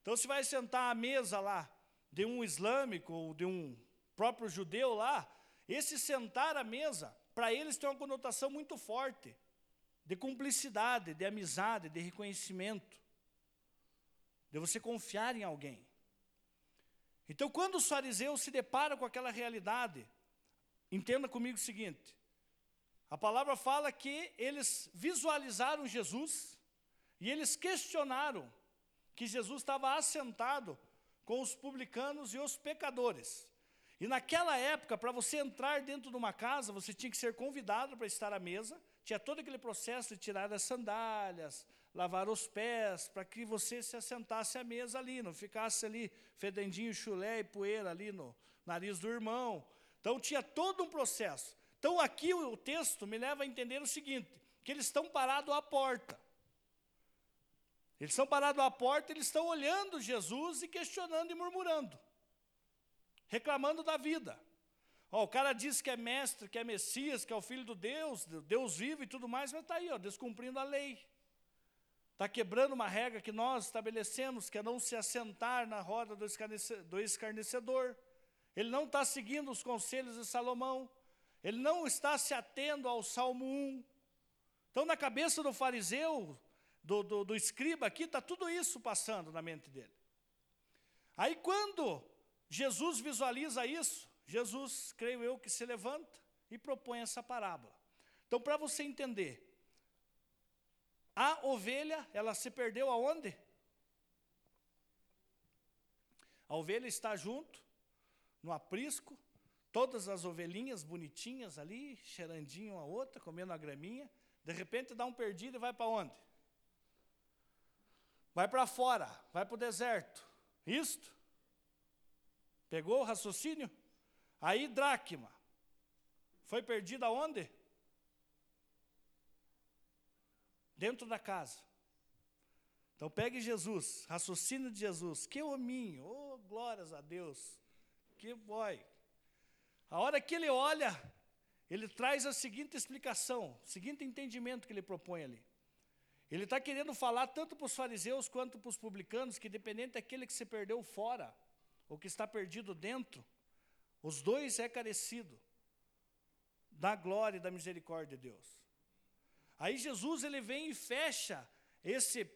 Então, você vai sentar à mesa lá, de um islâmico ou de um próprio judeu lá, esse sentar à mesa, para eles tem uma conotação muito forte de cumplicidade, de amizade, de reconhecimento, de você confiar em alguém. Então, quando os fariseus se deparam com aquela realidade, entenda comigo o seguinte: a palavra fala que eles visualizaram Jesus e eles questionaram que Jesus estava assentado com os publicanos e os pecadores. E naquela época, para você entrar dentro de uma casa, você tinha que ser convidado para estar à mesa. Tinha todo aquele processo de tirar as sandálias, lavar os pés, para que você se assentasse à mesa ali, não ficasse ali fedendinho chulé e poeira ali no nariz do irmão. Então tinha todo um processo. Então aqui o texto me leva a entender o seguinte, que eles estão parados à porta. Eles estão parados à porta, eles estão olhando Jesus e questionando e murmurando reclamando da vida. Ó, o cara diz que é mestre, que é Messias, que é o filho do Deus, Deus vivo e tudo mais, mas está aí, ó, descumprindo a lei. Está quebrando uma regra que nós estabelecemos, que é não se assentar na roda do, do escarnecedor. Ele não está seguindo os conselhos de Salomão. Ele não está se atendo ao Salmo 1. Então, na cabeça do fariseu, do, do, do escriba aqui, está tudo isso passando na mente dele. Aí, quando Jesus visualiza isso, Jesus, creio eu, que se levanta e propõe essa parábola. Então, para você entender, a ovelha, ela se perdeu aonde? A ovelha está junto, no aprisco, todas as ovelhinhas bonitinhas ali, cheirandinho uma outra, comendo a graminha, de repente dá um perdido e vai para onde? Vai para fora, vai para o deserto. Isto? Pegou o raciocínio? Aí, dracma. Foi perdida onde? Dentro da casa. Então pegue Jesus, raciocínio de Jesus. Que hominho, oh, glórias a Deus. Que boy. A hora que ele olha, ele traz a seguinte explicação, o seguinte entendimento que ele propõe ali. Ele está querendo falar tanto para os fariseus quanto para os publicanos, que dependente daquele que se perdeu fora, o que está perdido dentro, os dois é carecido da glória e da misericórdia de Deus. Aí Jesus ele vem e fecha esse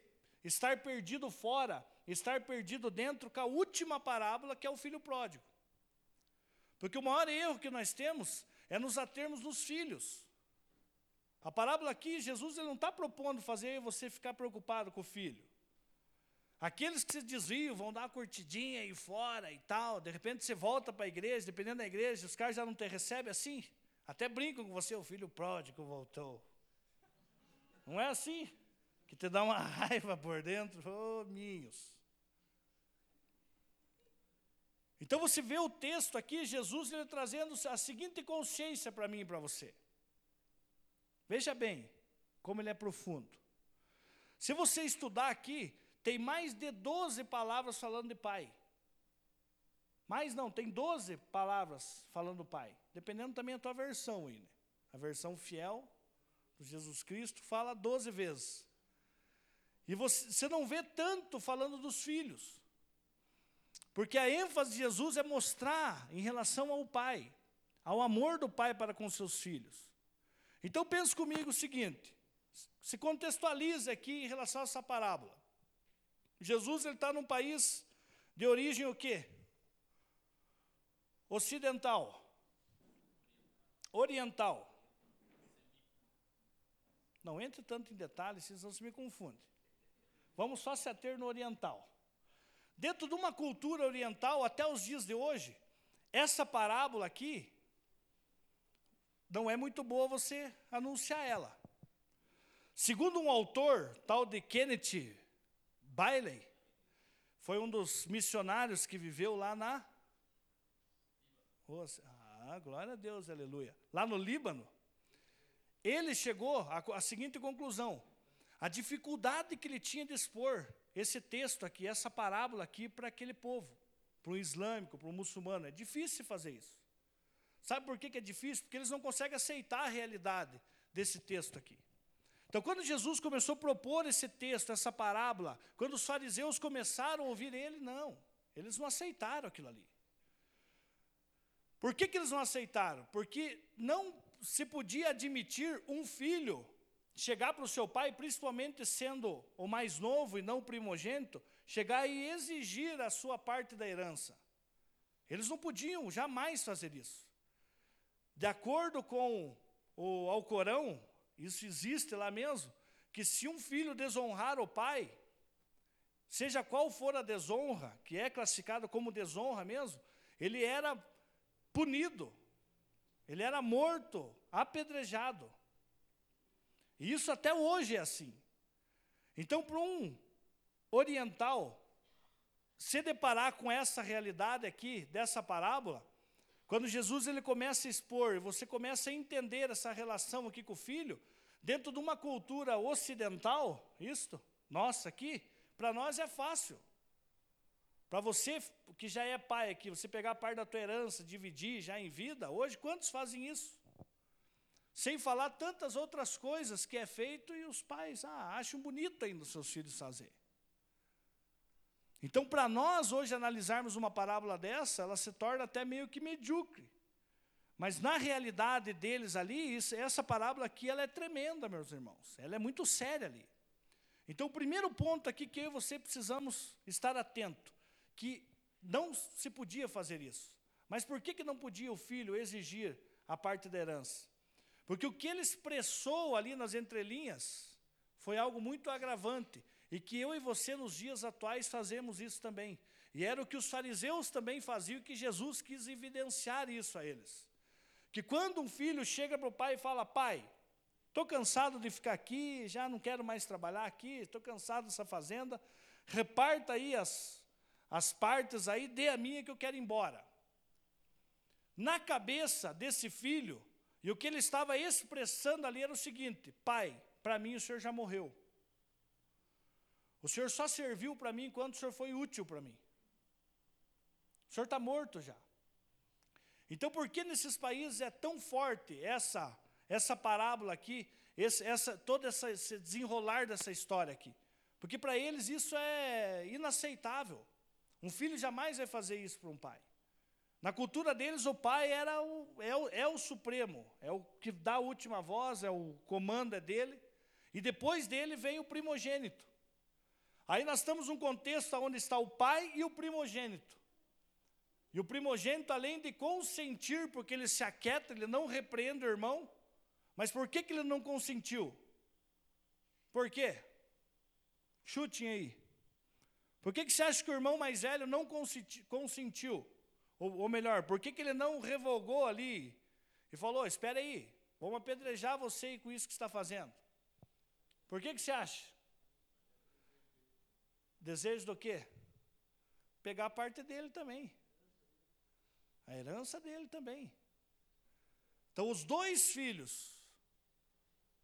estar perdido fora, estar perdido dentro com a última parábola que é o filho pródigo. Porque o maior erro que nós temos é nos atermos nos filhos. A parábola aqui, Jesus ele não está propondo fazer você ficar preocupado com o filho. Aqueles que se desviam, vão dar uma curtidinha aí fora e tal, de repente você volta para a igreja, dependendo da igreja, os caras já não te recebem assim. Até brincam com você, o filho pródigo voltou. Não é assim? Que te dá uma raiva por dentro, ô oh, minhos. Então você vê o texto aqui, Jesus ele trazendo a seguinte consciência para mim e para você. Veja bem como ele é profundo. Se você estudar aqui, tem mais de 12 palavras falando de pai. Mais não, tem 12 palavras falando do pai. Dependendo também da tua versão aí, né? A versão fiel do Jesus Cristo fala 12 vezes. E você, você não vê tanto falando dos filhos. Porque a ênfase de Jesus é mostrar em relação ao pai, ao amor do pai para com seus filhos. Então pense comigo o seguinte, se contextualize aqui em relação a essa parábola. Jesus está num país de origem o quê? Ocidental. Oriental. Não entre tanto em detalhes, senão se me confunde. Vamos só se ater no oriental. Dentro de uma cultura oriental, até os dias de hoje, essa parábola aqui, não é muito boa você anunciar ela. Segundo um autor, tal de Kenneth Bailey foi um dos missionários que viveu lá na. Ah, glória a Deus, aleluia. Lá no Líbano. Ele chegou à, seguinte conclusão: a dificuldade que ele tinha de expor esse texto aqui, essa parábola aqui para aquele povo, para o islâmico, para o muçulmano. É difícil fazer isso. Sabe por que, que é difícil? Porque eles não conseguem aceitar a realidade desse texto aqui. Então, quando Jesus começou a propor esse texto, essa parábola, quando os fariseus começaram a ouvir ele, não, eles não aceitaram aquilo ali. Por que, que eles não aceitaram? Porque não se podia admitir um filho chegar para o seu pai, principalmente sendo o mais novo e não o primogênito, chegar e exigir a sua parte da herança. Eles não podiam jamais fazer isso. De acordo com o Alcorão, isso existe lá mesmo, que se um filho desonrar o pai, seja qual for a desonra, que é classificada como desonra mesmo, ele era punido, ele era morto, apedrejado. E isso até hoje é assim. Então, para um oriental se deparar com essa realidade aqui, dessa parábola, quando Jesus ele começa a expor, você começa a entender essa relação aqui com o filho, dentro de uma cultura ocidental, isto, nossa aqui, para nós é fácil. Para você que já é pai aqui, você pegar a parte da tua herança, dividir já em vida, hoje quantos fazem isso? Sem falar tantas outras coisas que é feito e os pais ah, acham bonito ainda os seus filhos fazer. Então, para nós hoje analisarmos uma parábola dessa, ela se torna até meio que medíocre. Mas na realidade deles ali, isso, essa parábola aqui ela é tremenda, meus irmãos. Ela é muito séria ali. Então, o primeiro ponto aqui que eu e você precisamos estar atento, que não se podia fazer isso. Mas por que, que não podia o filho exigir a parte da herança? Porque o que ele expressou ali nas entrelinhas foi algo muito agravante. E que eu e você, nos dias atuais, fazemos isso também. E era o que os fariseus também faziam, que Jesus quis evidenciar isso a eles. Que quando um filho chega para o pai e fala, pai, estou cansado de ficar aqui, já não quero mais trabalhar aqui, estou cansado dessa fazenda, reparta aí as, as partes aí, dê a minha que eu quero ir embora. Na cabeça desse filho, e o que ele estava expressando ali era o seguinte, pai, para mim o senhor já morreu. O senhor só serviu para mim enquanto o senhor foi útil para mim. O senhor está morto já. Então, por que nesses países é tão forte essa, essa parábola aqui, esse, essa, todo essa, esse desenrolar dessa história aqui? Porque para eles isso é inaceitável. Um filho jamais vai fazer isso para um pai. Na cultura deles, o pai era o, é, o, é o supremo, é o que dá a última voz, é o comando é dele. E depois dele vem o primogênito. Aí nós estamos num contexto onde está o pai e o primogênito. E o primogênito, além de consentir, porque ele se aquieta, ele não repreende o irmão, mas por que, que ele não consentiu? Por quê? Chutem aí. Por que, que você acha que o irmão mais velho não consentiu? Ou, ou melhor, por que, que ele não revogou ali e falou: espera aí, vamos apedrejar você com isso que está fazendo? Por que, que você acha? Desejo do quê? Pegar a parte dele também. A herança dele também. Então, os dois filhos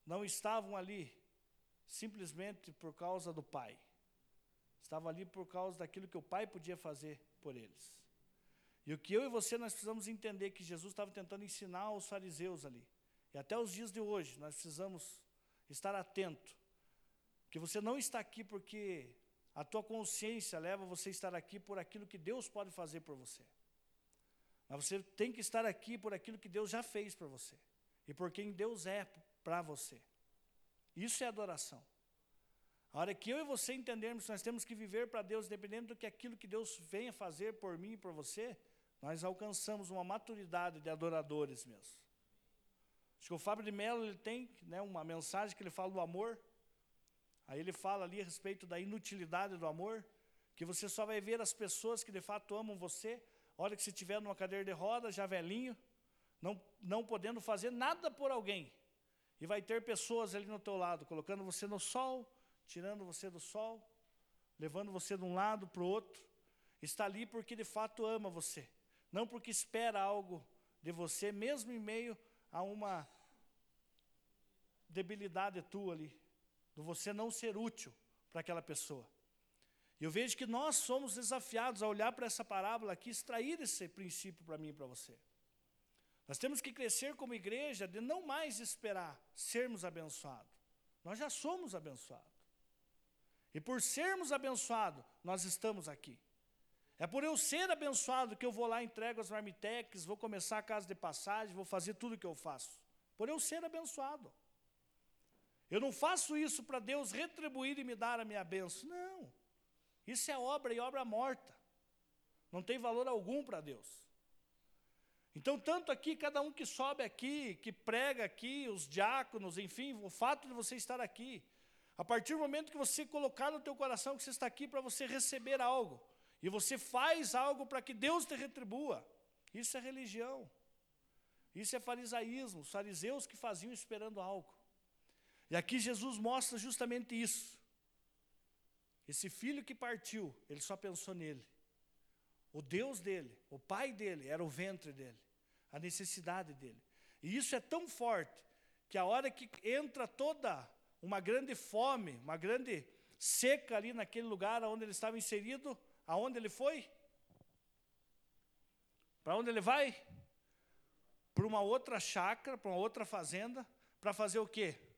não estavam ali simplesmente por causa do pai. Estavam ali por causa daquilo que o pai podia fazer por eles. E o que eu e você nós precisamos entender que Jesus estava tentando ensinar aos fariseus ali. E até os dias de hoje nós precisamos estar atento que você não está aqui porque a tua consciência leva você a estar aqui por aquilo que Deus pode fazer por você. Mas você tem que estar aqui por aquilo que Deus já fez para você. E por quem Deus é para você. Isso é adoração. A hora que eu e você entendermos que nós temos que viver para Deus, dependendo do que aquilo que Deus venha fazer por mim e por você, nós alcançamos uma maturidade de adoradores mesmo. Acho que o Fábio de Mello ele tem né, uma mensagem que ele fala do amor. Aí ele fala ali a respeito da inutilidade do amor, que você só vai ver as pessoas que de fato amam você, a hora que você estiver numa cadeira de rodas, já velhinho, não, não podendo fazer nada por alguém. E vai ter pessoas ali no teu lado, colocando você no sol, tirando você do sol, levando você de um lado para o outro. Está ali porque de fato ama você, não porque espera algo de você, mesmo em meio a uma debilidade tua ali do você não ser útil para aquela pessoa. E eu vejo que nós somos desafiados a olhar para essa parábola aqui, extrair esse princípio para mim e para você. Nós temos que crescer como igreja de não mais esperar sermos abençoados. Nós já somos abençoados. E por sermos abençoados, nós estamos aqui. É por eu ser abençoado que eu vou lá, entrego as marmitex, vou começar a casa de passagem, vou fazer tudo o que eu faço. Por eu ser abençoado. Eu não faço isso para Deus retribuir e me dar a minha bênção. Não. Isso é obra e obra morta. não tem valor algum para Deus. Então, tanto aqui, cada um que sobe aqui, que prega aqui, os diáconos, enfim, o fato de você estar aqui, a partir do momento que você colocar no teu coração que você está aqui para você receber algo, e você faz algo para que Deus te retribua, isso é religião. Isso é farisaísmo, os fariseus que faziam esperando algo. E aqui Jesus mostra justamente isso. Esse filho que partiu, ele só pensou nele. O Deus dele, o pai dele, era o ventre dele, a necessidade dele. E isso é tão forte que a hora que entra toda uma grande fome, uma grande seca ali naquele lugar onde ele estava inserido, aonde ele foi? Para onde ele vai? Para uma outra chácara, para uma outra fazenda, para fazer o quê?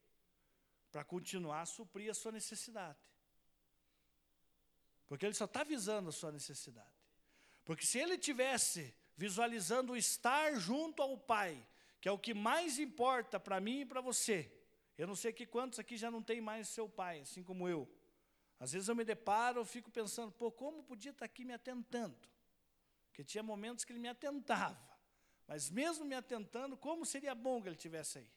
Para continuar a suprir a sua necessidade. Porque ele só está visando a sua necessidade. Porque se ele tivesse visualizando o estar junto ao Pai, que é o que mais importa para mim e para você, eu não sei que quantos aqui já não tem mais seu pai, assim como eu. Às vezes eu me deparo, eu fico pensando, pô, como podia estar aqui me atentando? Porque tinha momentos que ele me atentava. Mas mesmo me atentando, como seria bom que ele tivesse aí?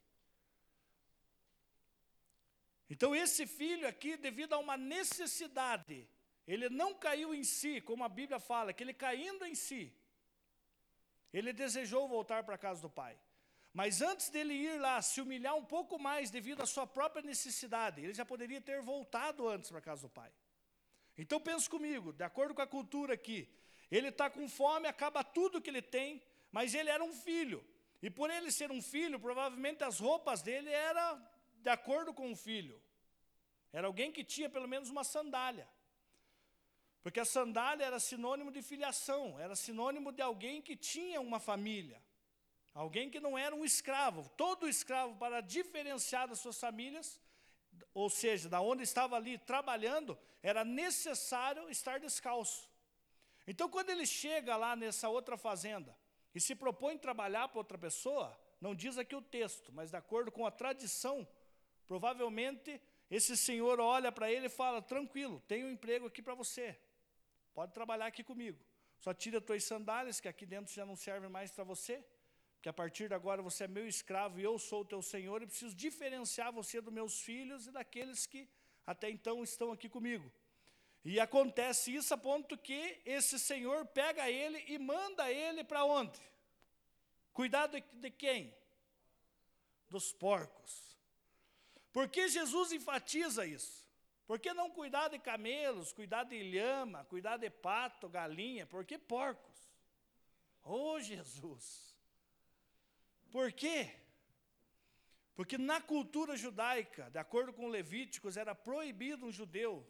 Então esse filho aqui, devido a uma necessidade, ele não caiu em si, como a Bíblia fala, que ele caindo em si, ele desejou voltar para a casa do pai. Mas antes dele ir lá se humilhar um pouco mais devido à sua própria necessidade, ele já poderia ter voltado antes para a casa do pai. Então pense comigo, de acordo com a cultura aqui, ele está com fome, acaba tudo que ele tem, mas ele era um filho. E por ele ser um filho, provavelmente as roupas dele eram de acordo com o filho. Era alguém que tinha pelo menos uma sandália. Porque a sandália era sinônimo de filiação, era sinônimo de alguém que tinha uma família. Alguém que não era um escravo. Todo escravo, para diferenciar das suas famílias, ou seja, da onde estava ali trabalhando, era necessário estar descalço. Então, quando ele chega lá nessa outra fazenda e se propõe trabalhar para outra pessoa, não diz aqui o texto, mas de acordo com a tradição, provavelmente esse senhor olha para ele e fala: tranquilo, tem um emprego aqui para você, pode trabalhar aqui comigo. Só tira as tuas sandálias, que aqui dentro já não servem mais para você que a partir de agora você é meu escravo e eu sou o teu senhor, e preciso diferenciar você dos meus filhos e daqueles que até então estão aqui comigo. E acontece isso a ponto que esse senhor pega ele e manda ele para onde? Cuidado de quem? Dos porcos. Por que Jesus enfatiza isso? Por que não cuidar de camelos, cuidar de lhama, cuidar de pato, galinha? Por que porcos? Oh, Jesus! Por quê? Porque na cultura judaica, de acordo com Levíticos, era proibido um judeu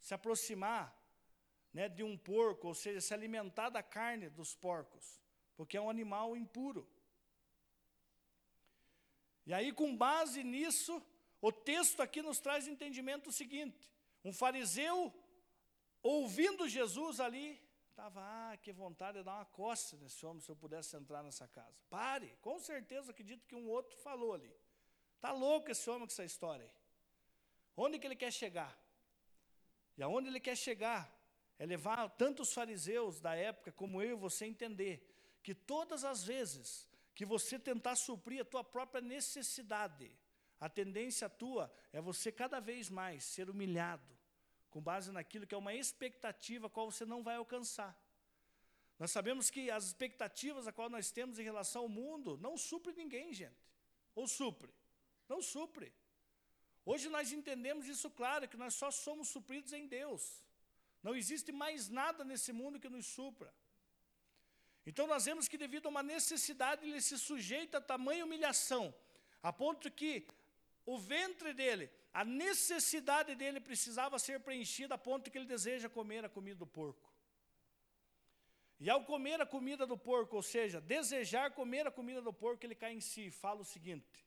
se aproximar né, de um porco, ou seja, se alimentar da carne dos porcos, porque é um animal impuro. E aí, com base nisso, o texto aqui nos traz entendimento seguinte: um fariseu, ouvindo Jesus ali, Estava, ah, que vontade de dar uma costa nesse homem se eu pudesse entrar nessa casa. Pare, com certeza acredito que um outro falou ali. Está louco esse homem com essa história aí. Onde que ele quer chegar? E aonde ele quer chegar é levar tanto os fariseus da época como eu e você entender que todas as vezes que você tentar suprir a tua própria necessidade, a tendência tua é você cada vez mais ser humilhado, com base naquilo que é uma expectativa a qual você não vai alcançar. Nós sabemos que as expectativas a qual nós temos em relação ao mundo não supre ninguém, gente. Ou supre? Não supre. Hoje nós entendemos isso claro, que nós só somos supridos em Deus. Não existe mais nada nesse mundo que nos supra. Então nós vemos que devido a uma necessidade ele se sujeita a tamanha humilhação, a ponto que o ventre dele a necessidade dele precisava ser preenchida a ponto que ele deseja comer a comida do porco. E ao comer a comida do porco, ou seja, desejar comer a comida do porco, ele cai em si e fala o seguinte: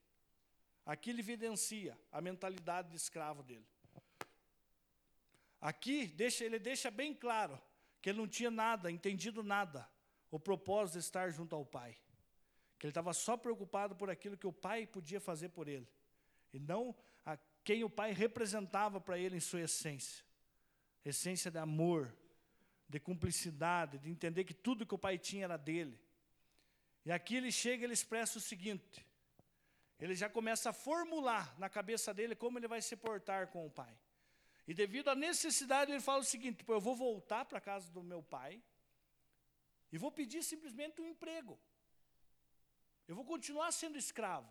aqui ele evidencia a mentalidade de escravo dele. Aqui deixa, ele deixa bem claro que ele não tinha nada, entendido nada, o propósito de estar junto ao Pai. Que ele estava só preocupado por aquilo que o Pai podia fazer por ele. E não quem o Pai representava para ele em sua essência essência de amor, de cumplicidade, de entender que tudo que o pai tinha era dele. E aqui ele chega e ele expressa o seguinte: ele já começa a formular na cabeça dele como ele vai se portar com o pai. E devido à necessidade, ele fala o seguinte: eu vou voltar para a casa do meu pai e vou pedir simplesmente um emprego. Eu vou continuar sendo escravo,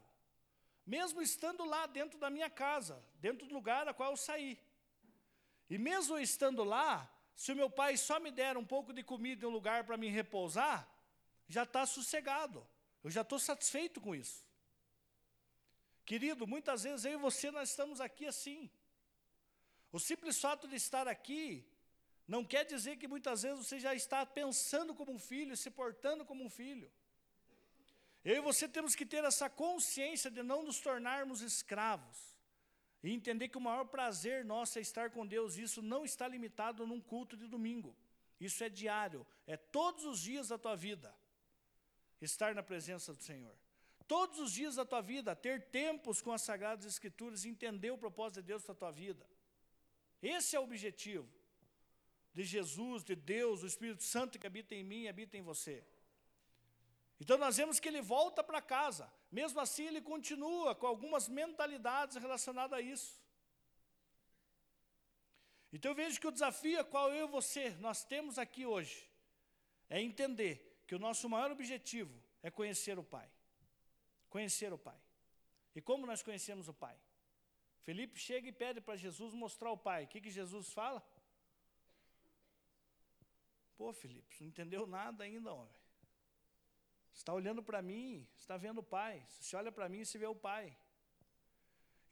mesmo estando lá dentro da minha casa, dentro do lugar a qual eu saí. E mesmo estando lá, se o meu pai só me der um pouco de comida e um lugar para me repousar, já está sossegado. Eu já estou satisfeito com isso. Querido, muitas vezes eu e você nós estamos aqui assim. O simples fato de estar aqui não quer dizer que muitas vezes você já está pensando como um filho, se portando como um filho. Eu e você temos que ter essa consciência de não nos tornarmos escravos. E entender que o maior prazer nosso é estar com Deus. Isso não está limitado num culto de domingo. Isso é diário, é todos os dias da tua vida. Estar na presença do Senhor. Todos os dias da tua vida, ter tempos com as Sagradas Escrituras, entender o propósito de Deus para a tua vida. Esse é o objetivo de Jesus, de Deus, do Espírito Santo que habita em mim e habita em você. Então nós vemos que ele volta para casa. Mesmo assim, ele continua com algumas mentalidades relacionadas a isso. Então eu vejo que o desafio qual eu e você nós temos aqui hoje é entender que o nosso maior objetivo é conhecer o Pai. Conhecer o Pai. E como nós conhecemos o Pai? Felipe chega e pede para Jesus mostrar o Pai. O que, que Jesus fala? Pô, Felipe, não entendeu nada ainda, homem está olhando para mim, está vendo o Pai. Se olha para mim, se vê o Pai.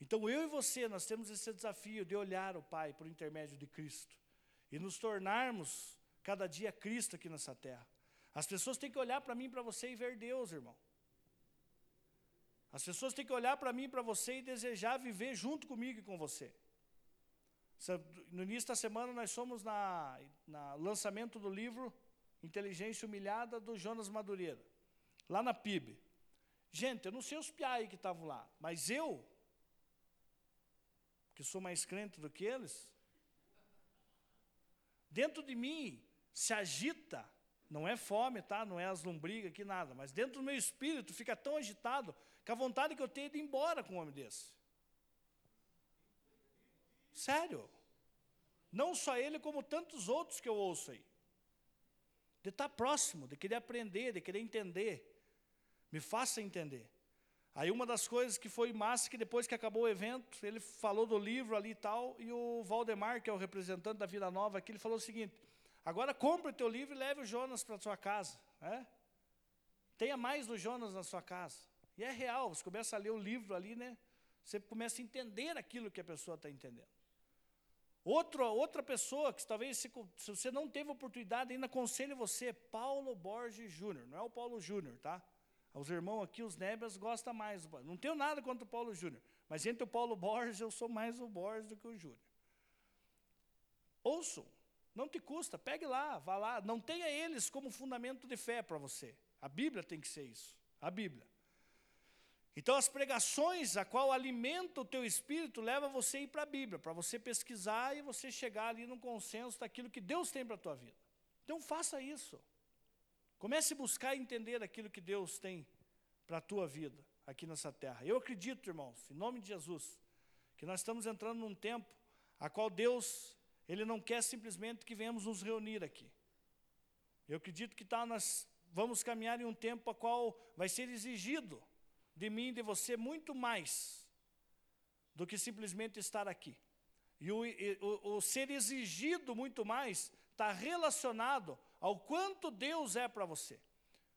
Então eu e você, nós temos esse desafio de olhar o Pai por intermédio de Cristo e nos tornarmos cada dia Cristo aqui nessa terra. As pessoas têm que olhar para mim, para você e ver Deus, irmão. As pessoas têm que olhar para mim, para você e desejar viver junto comigo e com você. No início da semana nós somos na, na lançamento do livro Inteligência Humilhada do Jonas Madureira lá na PIB. Gente, eu não sei os piai que estavam lá, mas eu, que sou mais crente do que eles, dentro de mim se agita, não é fome, tá? Não é as lombrigas aqui, nada, mas dentro do meu espírito fica tão agitado que a vontade que eu tenho é de ir embora com um homem desse. Sério. Não só ele, como tantos outros que eu ouço aí. De estar próximo, de querer aprender, de querer entender. Me faça entender. Aí uma das coisas que foi massa, que depois que acabou o evento, ele falou do livro ali e tal, e o Valdemar, que é o representante da Vida Nova aqui, ele falou o seguinte, agora compre o teu livro e leve o Jonas para a sua casa. Né? Tenha mais do Jonas na sua casa. E é real, você começa a ler o livro ali, né? Você começa a entender aquilo que a pessoa está entendendo. Outra, outra pessoa que talvez, se, se você não teve oportunidade, ainda aconselho você, Paulo Borges Júnior, não é o Paulo Júnior, tá? Os irmãos aqui, os Nébias, gostam mais. Não tenho nada contra o Paulo Júnior. Mas entre o Paulo Borges, eu sou mais o Borges do que o Júnior. Ouçam. Não te custa, pegue lá, vá lá. Não tenha eles como fundamento de fé para você. A Bíblia tem que ser isso. A Bíblia. Então, as pregações a qual alimenta o teu espírito leva você a ir para a Bíblia, para você pesquisar e você chegar ali no consenso daquilo que Deus tem para a tua vida. Então, faça isso. Comece a buscar entender aquilo que Deus tem para a tua vida aqui nessa terra. Eu acredito, irmãos, em nome de Jesus, que nós estamos entrando num tempo a qual Deus, Ele não quer simplesmente que venhamos nos reunir aqui. Eu acredito que tá, nós vamos caminhar em um tempo a qual vai ser exigido de mim e de você muito mais do que simplesmente estar aqui. E o, o, o ser exigido muito mais está relacionado ao quanto Deus é para você.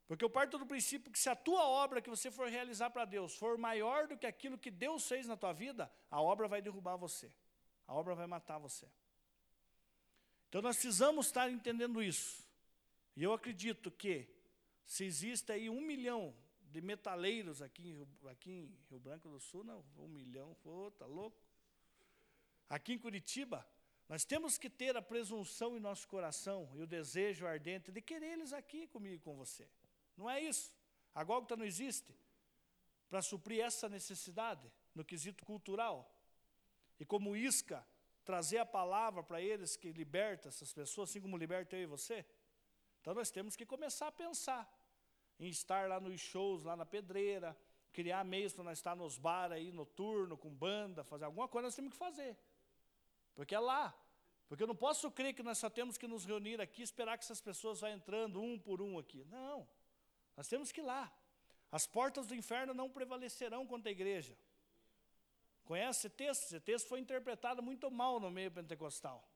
Porque eu parto do princípio que se a tua obra que você for realizar para Deus for maior do que aquilo que Deus fez na tua vida, a obra vai derrubar você. A obra vai matar você. Então nós precisamos estar entendendo isso. E eu acredito que se existe aí um milhão de metaleiros aqui em Rio, aqui em Rio Branco do Sul, não, um milhão, pô, tá louco? Aqui em Curitiba, nós temos que ter a presunção em nosso coração e o desejo ardente de querer eles aqui comigo e com você. Não é isso. A Gólgota não existe para suprir essa necessidade no quesito cultural. E como isca trazer a palavra para eles que liberta essas pessoas, assim como liberta eu e você? Então nós temos que começar a pensar em estar lá nos shows, lá na pedreira, criar meios para nós estar nos bar aí, noturno, com banda, fazer alguma coisa, nós temos que fazer. Porque é lá. Porque eu não posso crer que nós só temos que nos reunir aqui e esperar que essas pessoas vá entrando um por um aqui. Não. Nós temos que ir lá. As portas do inferno não prevalecerão contra a igreja. Conhece esse texto? Esse texto foi interpretado muito mal no meio pentecostal.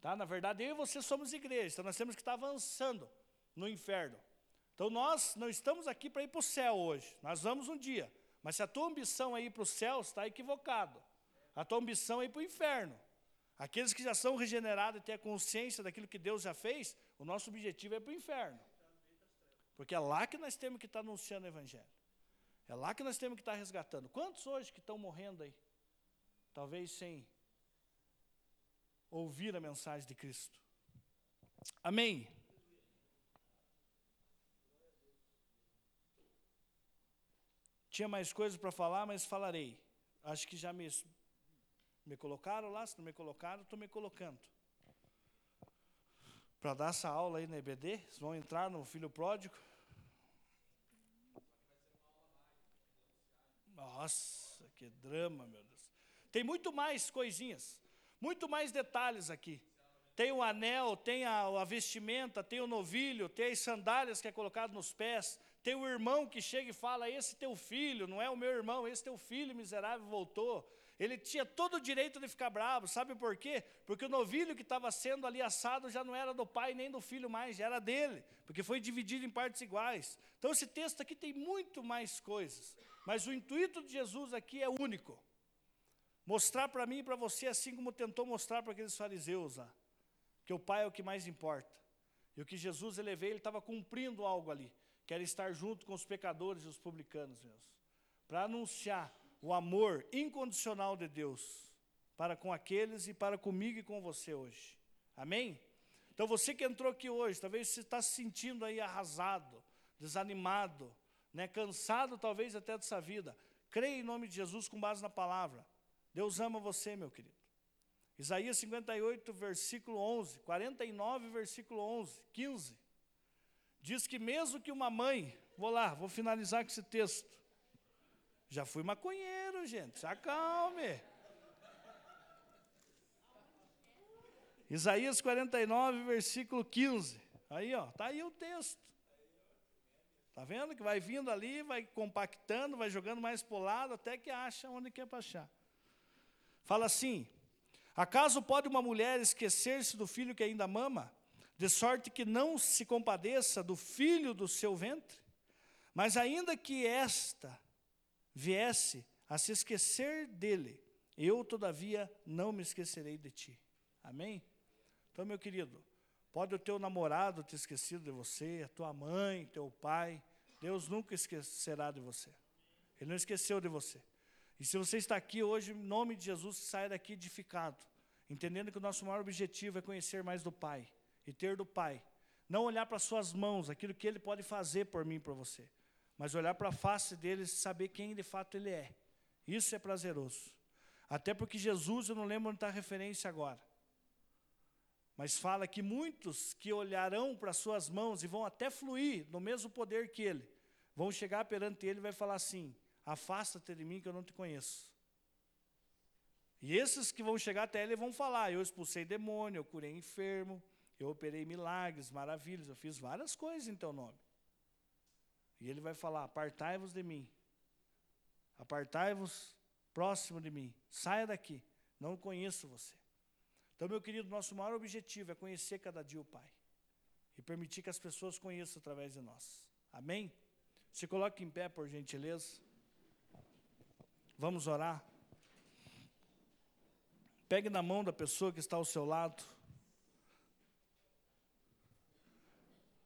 Tá? Na verdade, eu e você somos igreja, então nós temos que estar avançando no inferno. Então nós não estamos aqui para ir para o céu hoje, nós vamos um dia. Mas se a tua ambição é ir para o céu, está equivocado. A tua ambição é ir para o inferno. Aqueles que já são regenerados e têm a consciência daquilo que Deus já fez, o nosso objetivo é para o inferno. Porque é lá que nós temos que estar anunciando o Evangelho. É lá que nós temos que estar resgatando. Quantos hoje que estão morrendo aí? Talvez sem ouvir a mensagem de Cristo. Amém. Tinha mais coisas para falar, mas falarei. Acho que já me, me colocaram lá, se não me colocaram, estou me colocando. Para dar essa aula aí na EBD, vocês vão entrar no Filho Pródigo. Nossa, que drama, meu Deus. Tem muito mais coisinhas, muito mais detalhes aqui. Tem o anel, tem a, a vestimenta, tem o novilho, tem as sandálias que é colocado nos pés, tem o irmão que chega e fala: Esse teu filho, não é o meu irmão, esse teu filho miserável voltou. Ele tinha todo o direito de ficar bravo, sabe por quê? Porque o novilho que estava sendo ali assado já não era do pai nem do filho mais, já era dele, porque foi dividido em partes iguais. Então esse texto aqui tem muito mais coisas, mas o intuito de Jesus aqui é único. Mostrar para mim e para você, assim como tentou mostrar para aqueles fariseus lá, que o pai é o que mais importa. E o que Jesus ele ele estava cumprindo algo ali quer estar junto com os pecadores e os publicanos, meus, para anunciar o amor incondicional de Deus para com aqueles e para comigo e com você hoje. Amém? Então você que entrou aqui hoje, talvez você está se sentindo aí arrasado, desanimado, né, cansado talvez até dessa vida. Creia em nome de Jesus com base na palavra. Deus ama você, meu querido. Isaías 58, versículo 11, 49, versículo 11, 15. Diz que mesmo que uma mãe, vou lá, vou finalizar com esse texto. Já fui maconheiro, gente, se acalme. Isaías 49, versículo 15. Aí, ó, tá aí o texto. Tá vendo que vai vindo ali, vai compactando, vai jogando mais para o lado, até que acha onde quer para achar. Fala assim: Acaso pode uma mulher esquecer-se do filho que ainda mama? de sorte que não se compadeça do filho do seu ventre? Mas ainda que esta viesse a se esquecer dele, eu, todavia, não me esquecerei de ti. Amém? Então, meu querido, pode o teu namorado ter esquecido de você, a tua mãe, teu pai, Deus nunca esquecerá de você. Ele não esqueceu de você. E se você está aqui hoje, em nome de Jesus, saia daqui edificado, entendendo que o nosso maior objetivo é conhecer mais do Pai e ter do Pai. Não olhar para suas mãos, aquilo que Ele pode fazer por mim e por você, mas olhar para a face dele e saber quem de fato Ele é. Isso é prazeroso. Até porque Jesus, eu não lembro onde está a referência agora, mas fala que muitos que olharão para suas mãos e vão até fluir no mesmo poder que Ele, vão chegar perante Ele e vai falar assim: Afasta-te de mim que eu não te conheço. E esses que vão chegar até Ele vão falar: Eu expulsei demônio, eu curei enfermo, eu operei milagres, maravilhas, eu fiz várias coisas em teu nome. E ele vai falar: Apartai-vos de mim. Apartai-vos próximo de mim. Saia daqui. Não conheço você. Então, meu querido, nosso maior objetivo é conhecer cada dia o Pai. E permitir que as pessoas conheçam através de nós. Amém? Se coloque em pé, por gentileza. Vamos orar. Pegue na mão da pessoa que está ao seu lado.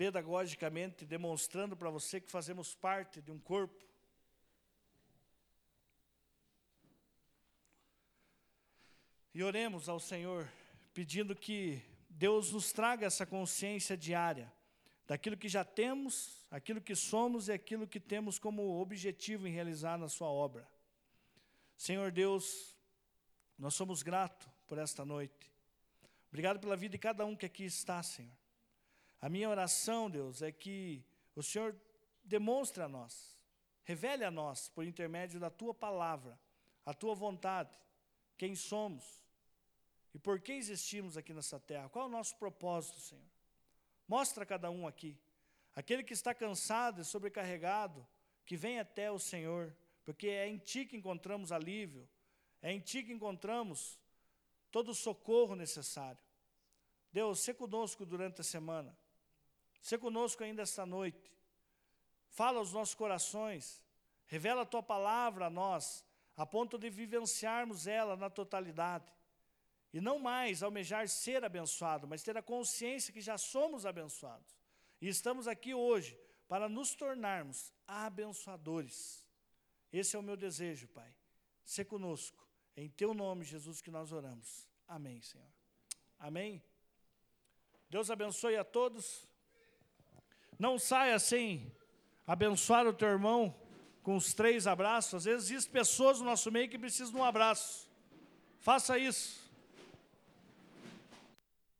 Pedagogicamente demonstrando para você que fazemos parte de um corpo. E oremos ao Senhor, pedindo que Deus nos traga essa consciência diária daquilo que já temos, aquilo que somos e aquilo que temos como objetivo em realizar na Sua obra. Senhor Deus, Nós somos gratos por esta noite. Obrigado pela vida de cada um que aqui está, Senhor. A minha oração, Deus, é que o Senhor demonstre a nós, revele a nós, por intermédio da tua palavra, a tua vontade, quem somos e por que existimos aqui nessa terra. Qual é o nosso propósito, Senhor? Mostra a cada um aqui. Aquele que está cansado e sobrecarregado, que vem até o Senhor, porque é em Ti que encontramos alívio, é em Ti que encontramos todo o socorro necessário. Deus, se conosco durante a semana, se conosco ainda esta noite, fala aos nossos corações, revela a Tua palavra a nós, a ponto de vivenciarmos ela na totalidade. E não mais almejar ser abençoado, mas ter a consciência que já somos abençoados. E estamos aqui hoje para nos tornarmos abençoadores. Esse é o meu desejo, Pai. Se conosco. Em Teu nome, Jesus, que nós oramos. Amém, Senhor. Amém. Deus abençoe a todos. Não saia sem abençoar o teu irmão com os três abraços. Às vezes existem pessoas no nosso meio que precisam de um abraço. Faça isso.